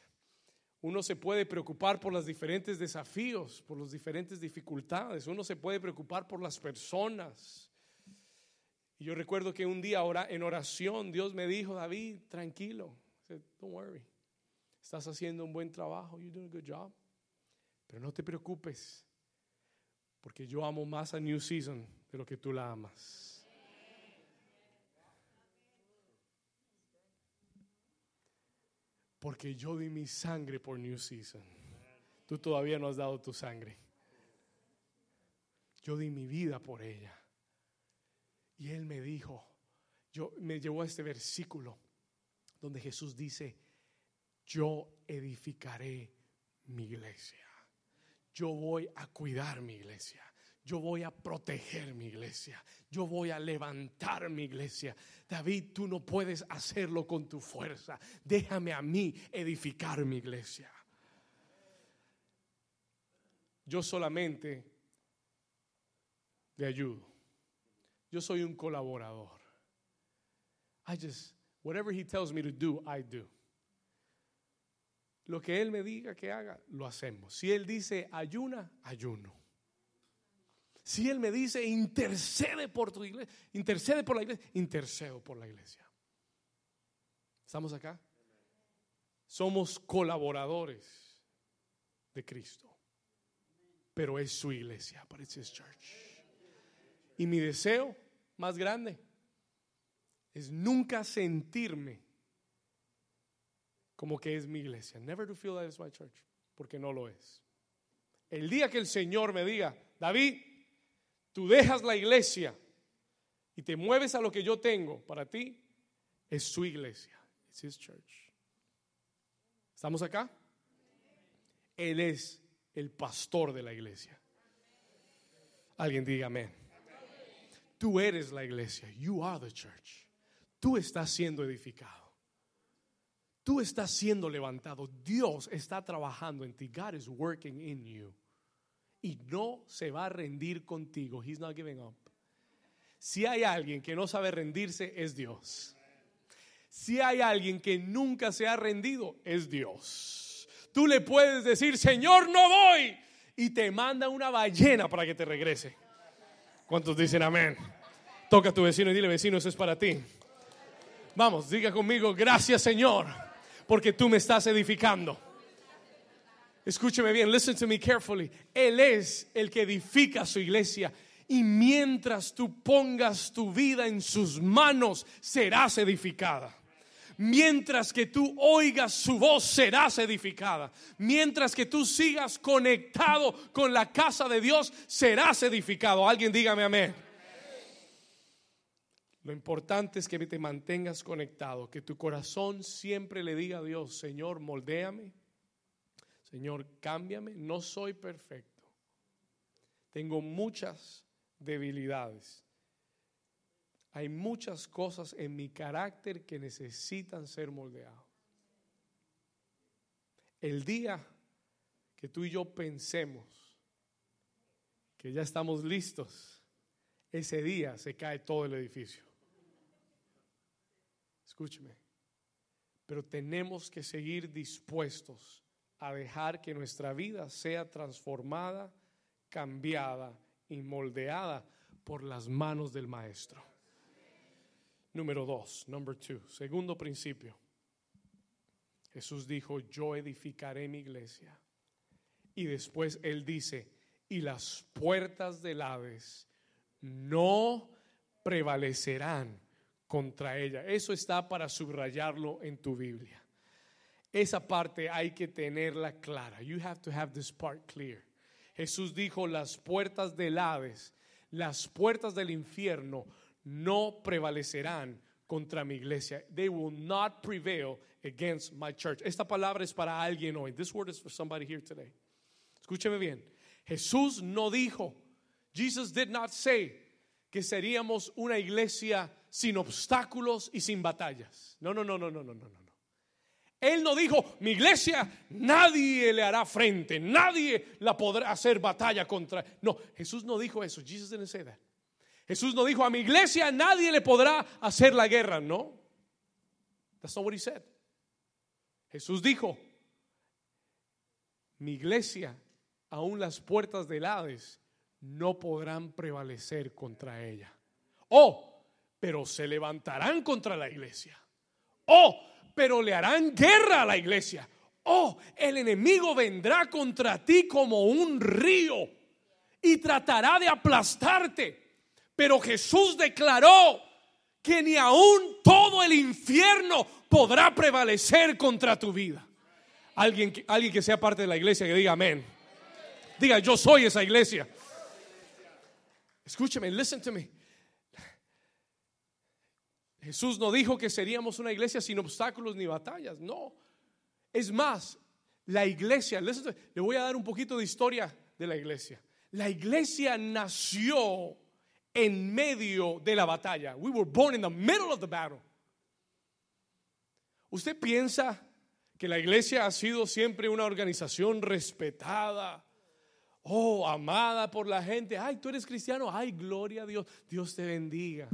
uno se puede preocupar por los diferentes desafíos, por las diferentes dificultades. Uno se puede preocupar por las personas. Y yo recuerdo que un día en oración Dios me dijo, David, tranquilo, don't worry. Estás haciendo un buen trabajo. You're doing a good job. Pero no te preocupes. Porque yo amo más a New Season de lo que tú la amas. Porque yo di mi sangre por New Season. Tú todavía no has dado tu sangre. Yo di mi vida por ella. Y él me dijo, yo me llevó a este versículo donde Jesús dice, yo edificaré mi iglesia. Yo voy a cuidar mi iglesia. Yo voy a proteger mi iglesia. Yo voy a levantar mi iglesia. David, tú no puedes hacerlo con tu fuerza. Déjame a mí edificar mi iglesia. Yo solamente le ayudo. Yo soy un colaborador. I just, whatever he tells me to do, I do. Lo que Él me diga que haga, lo hacemos. Si Él dice ayuna, ayuno. Si Él me dice intercede por tu iglesia, intercede por la iglesia, intercedo por la iglesia. ¿Estamos acá? Somos colaboradores de Cristo. Pero es su iglesia, but it's church. Y mi deseo más grande es nunca sentirme como que es mi iglesia. Never to feel that it's my church, porque no lo es. El día que el Señor me diga, David, tú dejas la iglesia y te mueves a lo que yo tengo para ti, es su iglesia. It's his church. ¿Estamos acá? Él es el pastor de la iglesia. Alguien diga amén. Tú eres la iglesia. You are the church. Tú estás siendo edificado. Tú estás siendo levantado. Dios está trabajando en ti. God is working in you. Y no se va a rendir contigo. He's not giving up. Si hay alguien que no sabe rendirse, es Dios. Si hay alguien que nunca se ha rendido, es Dios. Tú le puedes decir, Señor, no voy. Y te manda una ballena para que te regrese. ¿Cuántos dicen amén? Toca a tu vecino y dile, vecino, eso es para ti. Vamos, diga conmigo, gracias Señor, porque tú me estás edificando. Escúcheme bien, listen to me carefully. Él es el que edifica su iglesia. Y mientras tú pongas tu vida en sus manos, serás edificada. Mientras que tú oigas su voz, serás edificada. Mientras que tú sigas conectado con la casa de Dios, serás edificado. Alguien dígame amén. Lo importante es que te mantengas conectado, que tu corazón siempre le diga a Dios, Señor, moldéame, Señor, cámbiame, no soy perfecto. Tengo muchas debilidades. Hay muchas cosas en mi carácter que necesitan ser moldeadas. El día que tú y yo pensemos que ya estamos listos, ese día se cae todo el edificio. Escúcheme, pero tenemos que seguir dispuestos a dejar que nuestra vida sea transformada, cambiada y moldeada por las manos del Maestro. Número dos, number two, segundo principio. Jesús dijo, yo edificaré mi iglesia. Y después él dice, y las puertas del Hades no prevalecerán contra ella. Eso está para subrayarlo en tu Biblia. Esa parte hay que tenerla clara. You have to have this part clear. Jesús dijo, las puertas del Hades, las puertas del infierno no prevalecerán contra mi iglesia. They will not prevail against my church. Esta palabra es para alguien hoy. This word is for somebody here today. Escúcheme bien. Jesús no dijo, Jesus did not say que seríamos una iglesia sin obstáculos y sin batallas. No, no, no, no, no, no, no. Él no dijo, mi iglesia nadie le hará frente, nadie la podrá hacer batalla contra. No, Jesús no dijo eso. Jesus didn't say. Jesús no dijo, a mi iglesia nadie le podrá hacer la guerra. No. That's not what he said. Jesús dijo, mi iglesia, aún las puertas del Hades, no podrán prevalecer contra ella. Oh, pero se levantarán contra la iglesia. Oh, pero le harán guerra a la iglesia. Oh, el enemigo vendrá contra ti como un río y tratará de aplastarte. Pero Jesús declaró que ni aún todo el infierno podrá prevalecer contra tu vida. Alguien, alguien que sea parte de la iglesia que diga amén. Diga, yo soy esa iglesia. Escúcheme, listen to me. Jesús no dijo que seríamos una iglesia sin obstáculos ni batallas, no. Es más, la iglesia, le voy a dar un poquito de historia de la iglesia. La iglesia nació en medio de la batalla. We were born in the middle of the battle. ¿Usted piensa que la iglesia ha sido siempre una organización respetada? Oh, amada por la gente. Ay, tú eres cristiano. Ay, gloria a Dios. Dios te bendiga.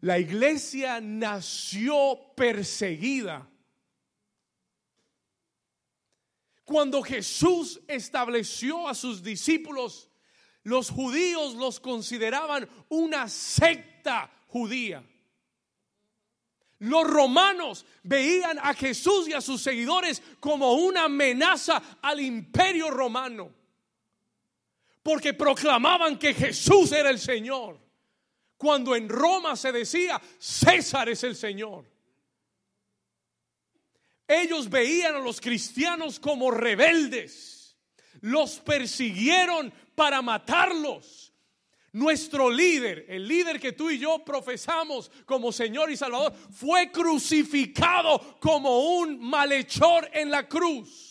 La iglesia nació perseguida. Cuando Jesús estableció a sus discípulos, los judíos los consideraban una secta judía. Los romanos veían a Jesús y a sus seguidores como una amenaza al imperio romano, porque proclamaban que Jesús era el Señor cuando en Roma se decía, César es el Señor. Ellos veían a los cristianos como rebeldes, los persiguieron para matarlos. Nuestro líder, el líder que tú y yo profesamos como Señor y Salvador, fue crucificado como un malhechor en la cruz.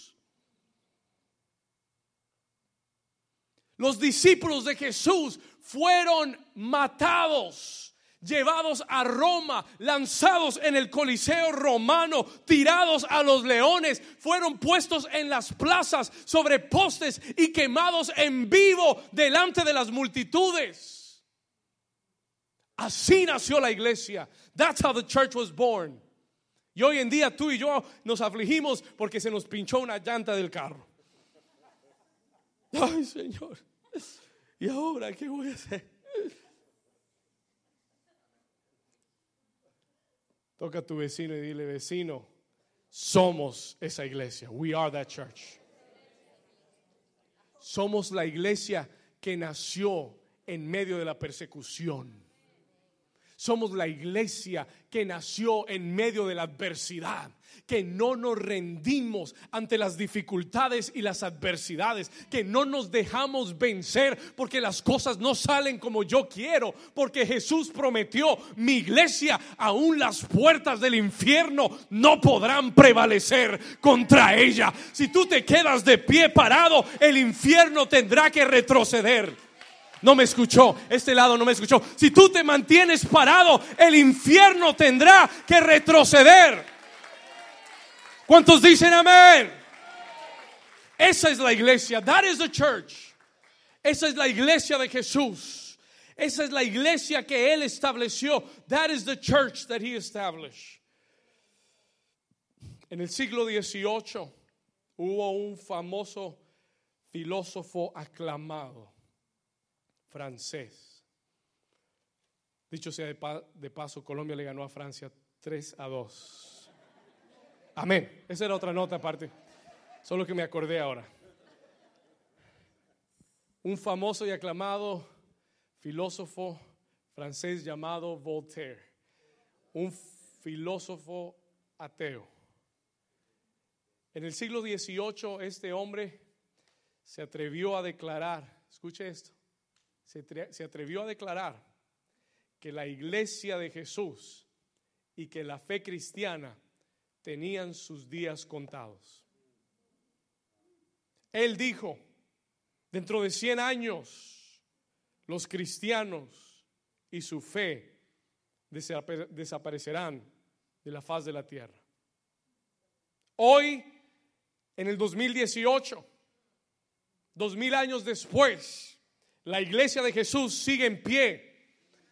los discípulos de Jesús fueron matados, llevados a Roma, lanzados en el Coliseo romano, tirados a los leones, fueron puestos en las plazas sobre postes y quemados en vivo delante de las multitudes. Así nació la iglesia. That's how the church was born. Y hoy en día tú y yo nos afligimos porque se nos pinchó una llanta del carro. Ay, Señor. ¿Y ahora qué voy a hacer? Toca a tu vecino y dile, vecino, somos esa iglesia. We are that church. Somos la iglesia que nació en medio de la persecución. Somos la iglesia que nació en medio de la adversidad, que no nos rendimos ante las dificultades y las adversidades, que no nos dejamos vencer porque las cosas no salen como yo quiero, porque Jesús prometió, mi iglesia, aún las puertas del infierno no podrán prevalecer contra ella. Si tú te quedas de pie parado, el infierno tendrá que retroceder. No me escuchó, este lado no me escuchó. Si tú te mantienes parado, el infierno tendrá que retroceder. ¿Cuántos dicen amén? Esa es la iglesia. That is the church. Esa es la iglesia de Jesús. Esa es la iglesia que él estableció. That is the church that he established. En el siglo XVIII hubo un famoso filósofo aclamado francés. Dicho sea de, paso, Colombia le ganó a Francia 3 a 2. Amén. Esa era otra nota aparte. Solo que me acordé ahora. Un famoso y aclamado filósofo francés llamado Voltaire. Un filósofo ateo. En el siglo XVIII este hombre se atrevió a declarar, escuche esto, se atrevió a declarar que la iglesia de Jesús y que la fe cristiana tenían sus días contados. Él dijo, dentro de 100 años, los cristianos y su fe desaparecerán de la faz de la tierra. Hoy, en el 2018, dos mil años después, la iglesia de Jesús sigue en pie,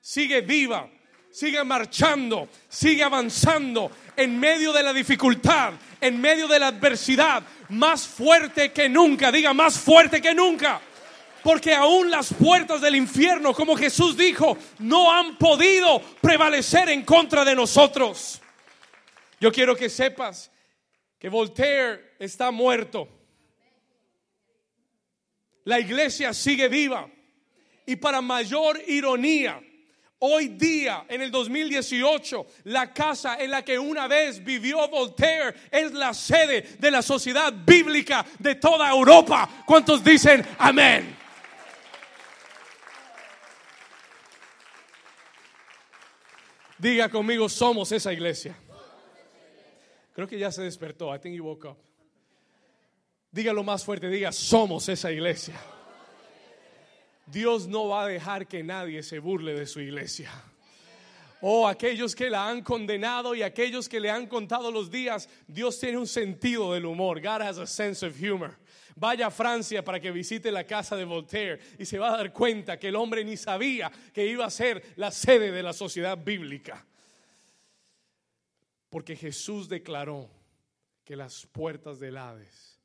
sigue viva, sigue marchando, sigue avanzando en medio de la dificultad, en medio de la adversidad, más fuerte que nunca, diga más fuerte que nunca. Porque aún las puertas del infierno, como Jesús dijo, no han podido prevalecer en contra de nosotros. Yo quiero que sepas que Voltaire está muerto. La iglesia sigue viva. Y para mayor ironía, hoy día, en el 2018, la casa en la que una vez vivió Voltaire es la sede de la sociedad bíblica de toda Europa. ¿Cuántos dicen amén? Diga conmigo, somos esa iglesia. Creo que ya se despertó. I think he woke up. Dígalo más fuerte, diga, somos esa iglesia. Dios no va a dejar que nadie se burle de su iglesia. Oh, aquellos que la han condenado y aquellos que le han contado los días, Dios tiene un sentido del humor. God has a sense of humor. Vaya a Francia para que visite la casa de Voltaire y se va a dar cuenta que el hombre ni sabía que iba a ser la sede de la sociedad bíblica. Porque Jesús declaró que las puertas del Hades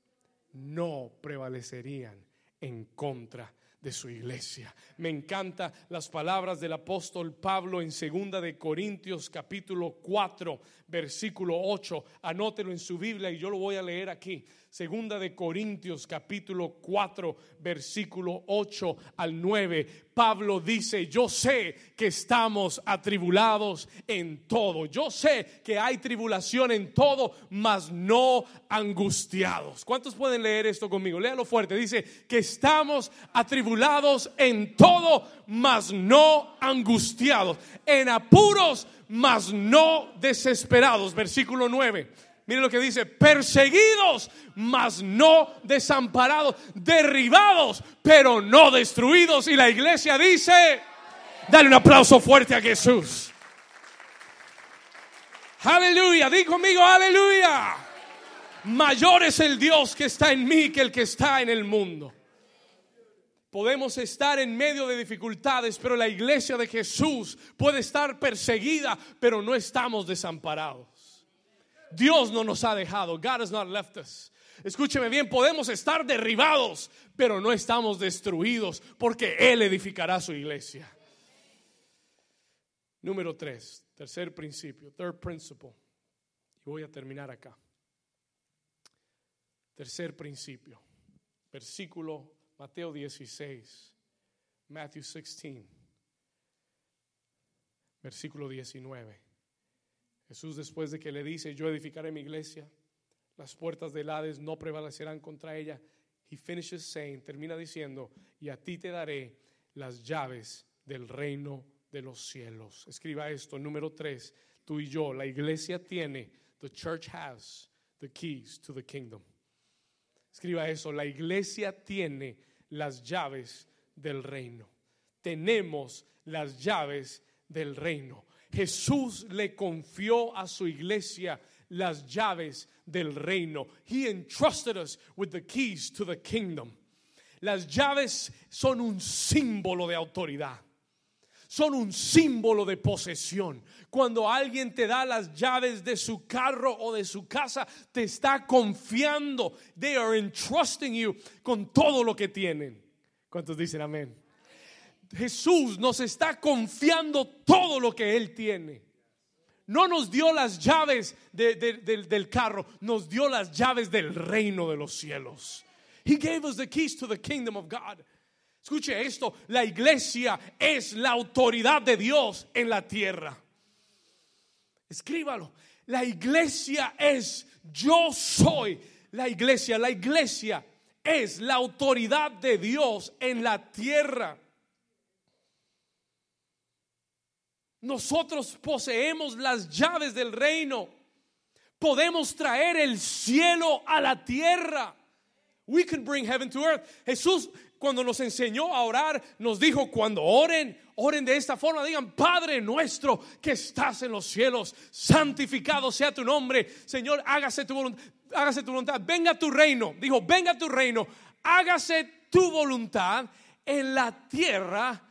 no prevalecerían en contra de su iglesia. Me encanta las palabras del apóstol Pablo en segunda de Corintios capítulo 4, versículo 8. Anótelo en su Biblia y yo lo voy a leer aquí. Segunda de Corintios capítulo 4 versículo 8 al 9. Pablo dice, yo sé que estamos atribulados en todo. Yo sé que hay tribulación en todo, mas no angustiados. ¿Cuántos pueden leer esto conmigo? Léalo fuerte. Dice que estamos atribulados en todo, mas no angustiados. En apuros, mas no desesperados. Versículo 9 Mire lo que dice, perseguidos, mas no desamparados, derribados, pero no destruidos. Y la iglesia dice, dale un aplauso fuerte a Jesús. Aleluya, di conmigo, aleluya. Mayor es el Dios que está en mí que el que está en el mundo. Podemos estar en medio de dificultades, pero la iglesia de Jesús puede estar perseguida, pero no estamos desamparados. Dios no nos ha dejado. God has not left us. Escúcheme bien, podemos estar derribados, pero no estamos destruidos, porque Él edificará su iglesia. Número tres, tercer principio, third principle. Y voy a terminar acá. Tercer principio, versículo Mateo 16, Matthew 16, versículo 19. Jesús después de que le dice, yo edificaré mi iglesia, las puertas del Hades no prevalecerán contra ella. He finishes saying, termina diciendo, y a ti te daré las llaves del reino de los cielos. Escriba esto, número tres, tú y yo, la iglesia tiene, the church has the keys to the kingdom. Escriba eso, la iglesia tiene las llaves del reino. Tenemos las llaves del reino. Jesús le confió a su iglesia las llaves del reino. He entrusted us with the keys to the kingdom. Las llaves son un símbolo de autoridad son un símbolo de posesión. Cuando alguien te da las llaves de su carro o de su casa, te está confiando. They are entrusting you con todo lo que tienen. ¿Cuántos dicen amén? Jesús nos está confiando todo lo que Él tiene. No nos dio las llaves del carro, nos dio las llaves del reino de los cielos. He gave us the keys to the kingdom of God. Escuche esto, la iglesia es la autoridad de Dios en la tierra. Escríbalo. La iglesia es, yo soy la iglesia. La iglesia es la autoridad de Dios en la tierra. Nosotros poseemos las llaves del reino. Podemos traer el cielo a la tierra. We can bring heaven to earth. Jesús cuando nos enseñó a orar, nos dijo, cuando oren, oren de esta forma, digan, Padre nuestro que estás en los cielos, santificado sea tu nombre, Señor, hágase tu voluntad, hágase tu voluntad, venga tu reino, dijo, venga tu reino, hágase tu voluntad en la tierra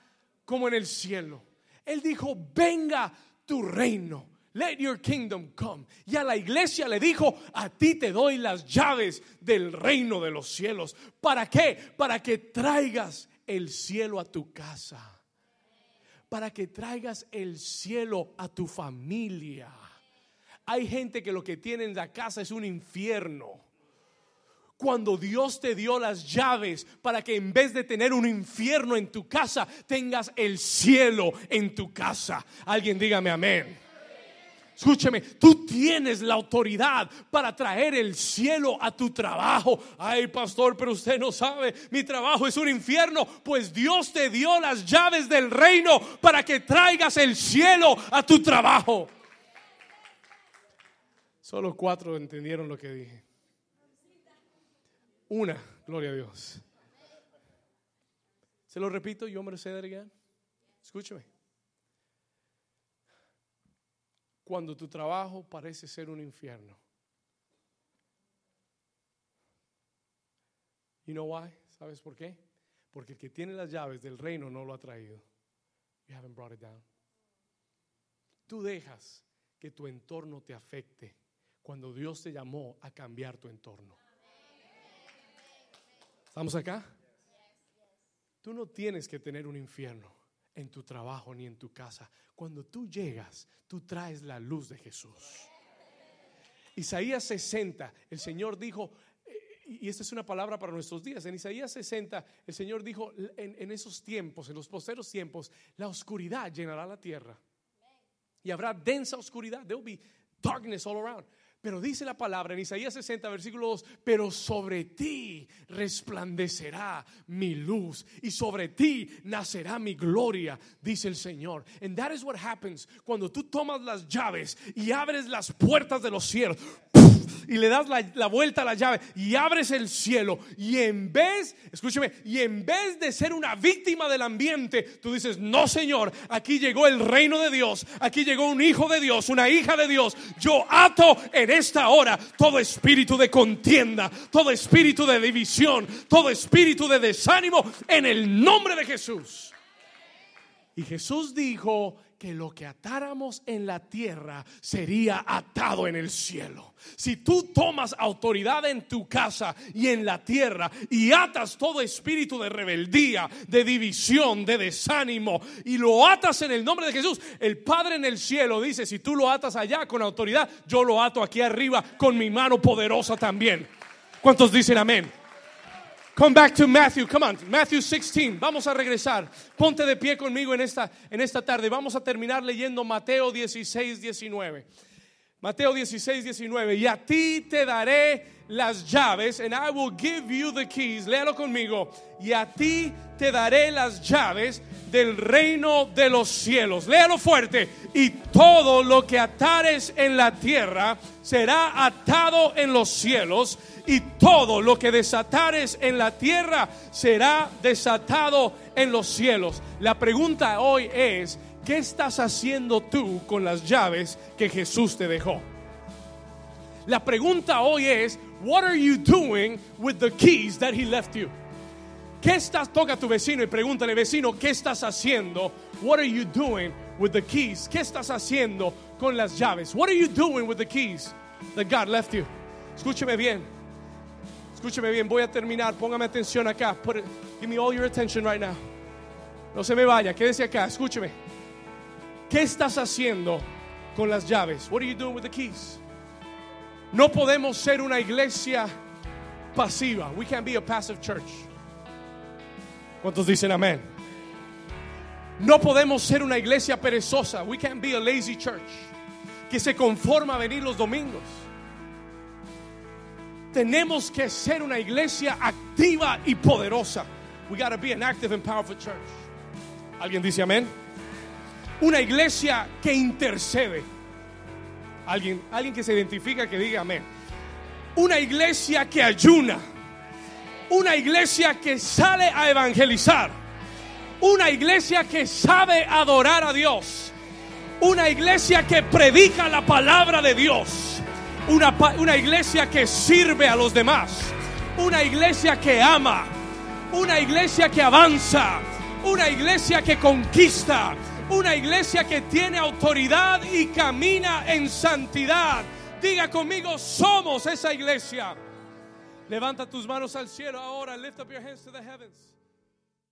como en el cielo. Él dijo, venga tu reino. Let your kingdom come. Y a la iglesia le dijo, a ti te doy las llaves del reino de los cielos. ¿Para qué? Para que traigas el cielo a tu casa. Para que traigas el cielo a tu familia. Hay gente que lo que tiene en la casa es un infierno cuando Dios te dio las llaves para que en vez de tener un infierno en tu casa, tengas el cielo en tu casa. Alguien dígame amén. Escúcheme, tú tienes la autoridad para traer el cielo a tu trabajo. Ay, pastor, pero usted no sabe, mi trabajo es un infierno. Pues Dios te dio las llaves del reino para que traigas el cielo a tu trabajo. Solo cuatro entendieron lo que dije. Una, gloria a Dios. Se lo repito, yo me sé Escúcheme. cuando tu trabajo parece ser un infierno. You know why? ¿Sabes por qué? Porque el que tiene las llaves del reino no lo ha traído. You haven't brought it down. Tú dejas que tu entorno te afecte cuando Dios te llamó a cambiar tu entorno. ¿Estamos acá? Tú no tienes que tener un infierno en tu trabajo ni en tu casa. Cuando tú llegas, tú traes la luz de Jesús. Isaías 60, el Señor dijo, eh, y esta es una palabra para nuestros días, en Isaías 60 el Señor dijo, en, esos tiempos, en los posteros tiempos, la oscuridad llenará la tierra. Y habrá densa oscuridad. There will be darkness all around. Pero dice la palabra en Isaías 60, versículo 2, pero sobre ti resplandecerá mi luz y sobre ti nacerá mi gloria, dice el Señor. And that is what happens cuando tú tomas las llaves y abres las puertas de los cielos. Y le das la, la vuelta a la llave y abres el cielo y en vez, escúcheme, y en vez de ser una víctima del ambiente, tú dices, no Señor, aquí llegó el reino de Dios, aquí llegó un hijo de Dios, una hija de Dios. Yo ato en esta hora todo espíritu de contienda, todo espíritu de división, todo espíritu de desánimo en el nombre de Jesús. Y Jesús dijo que lo que atáramos en la tierra sería atado en el cielo. Si tú tomas autoridad en tu casa y en la tierra y atas todo espíritu de rebeldía, de división, de desánimo y lo atas en el nombre de Jesús, el Padre en el cielo dice, si tú lo atas allá con autoridad, yo lo ato aquí arriba con mi mano poderosa también. ¿Cuántos dicen amén? Come back to Matthew, come on, Matthew 16. Vamos a regresar. Ponte de pie conmigo en esta, en esta tarde. Vamos a terminar leyendo Mateo 16, 19. Mateo 16, 19. Y a ti te daré las llaves, and I will give you the keys. Léalo conmigo. Y a ti te daré las llaves del reino de los cielos. Léalo fuerte. Y todo lo que atares en la tierra será atado en los cielos y todo lo que desatares en la tierra será desatado en los cielos. La pregunta hoy es, ¿qué estás haciendo tú con las llaves que Jesús te dejó? La pregunta hoy es, what are you doing with the keys that he left you? ¿Qué estás? Toca a tu vecino y pregúntale, vecino, ¿qué estás haciendo? What are you doing with the keys? ¿Qué estás haciendo con las llaves? What are you doing with the keys that God left you? Escúcheme bien. Escúcheme bien, voy a terminar. Póngame atención acá. give me all your attention right now. No se me vaya, quédese acá. Escúcheme. ¿Qué estás haciendo con las llaves? What are you doing with the keys? No podemos ser una iglesia pasiva. We can't be a passive church. ¿Cuántos dicen amén? No podemos ser una iglesia perezosa. We can't be a lazy church que se conforma a venir los domingos. Tenemos que ser una iglesia activa y poderosa. We got to be an active and powerful church. ¿Alguien dice amén? Una iglesia que intercede. Alguien, alguien que se identifica que diga amén. Una iglesia que ayuna. Una iglesia que sale a evangelizar. Una iglesia que sabe adorar a Dios. Una iglesia que predica la palabra de Dios una, una iglesia que sirve a los demás, una iglesia que ama, una iglesia que avanza, una iglesia que conquista, una iglesia que tiene autoridad y camina en santidad. Diga conmigo, somos esa iglesia. Levanta tus manos al cielo ahora. Lift up your hands to the heavens.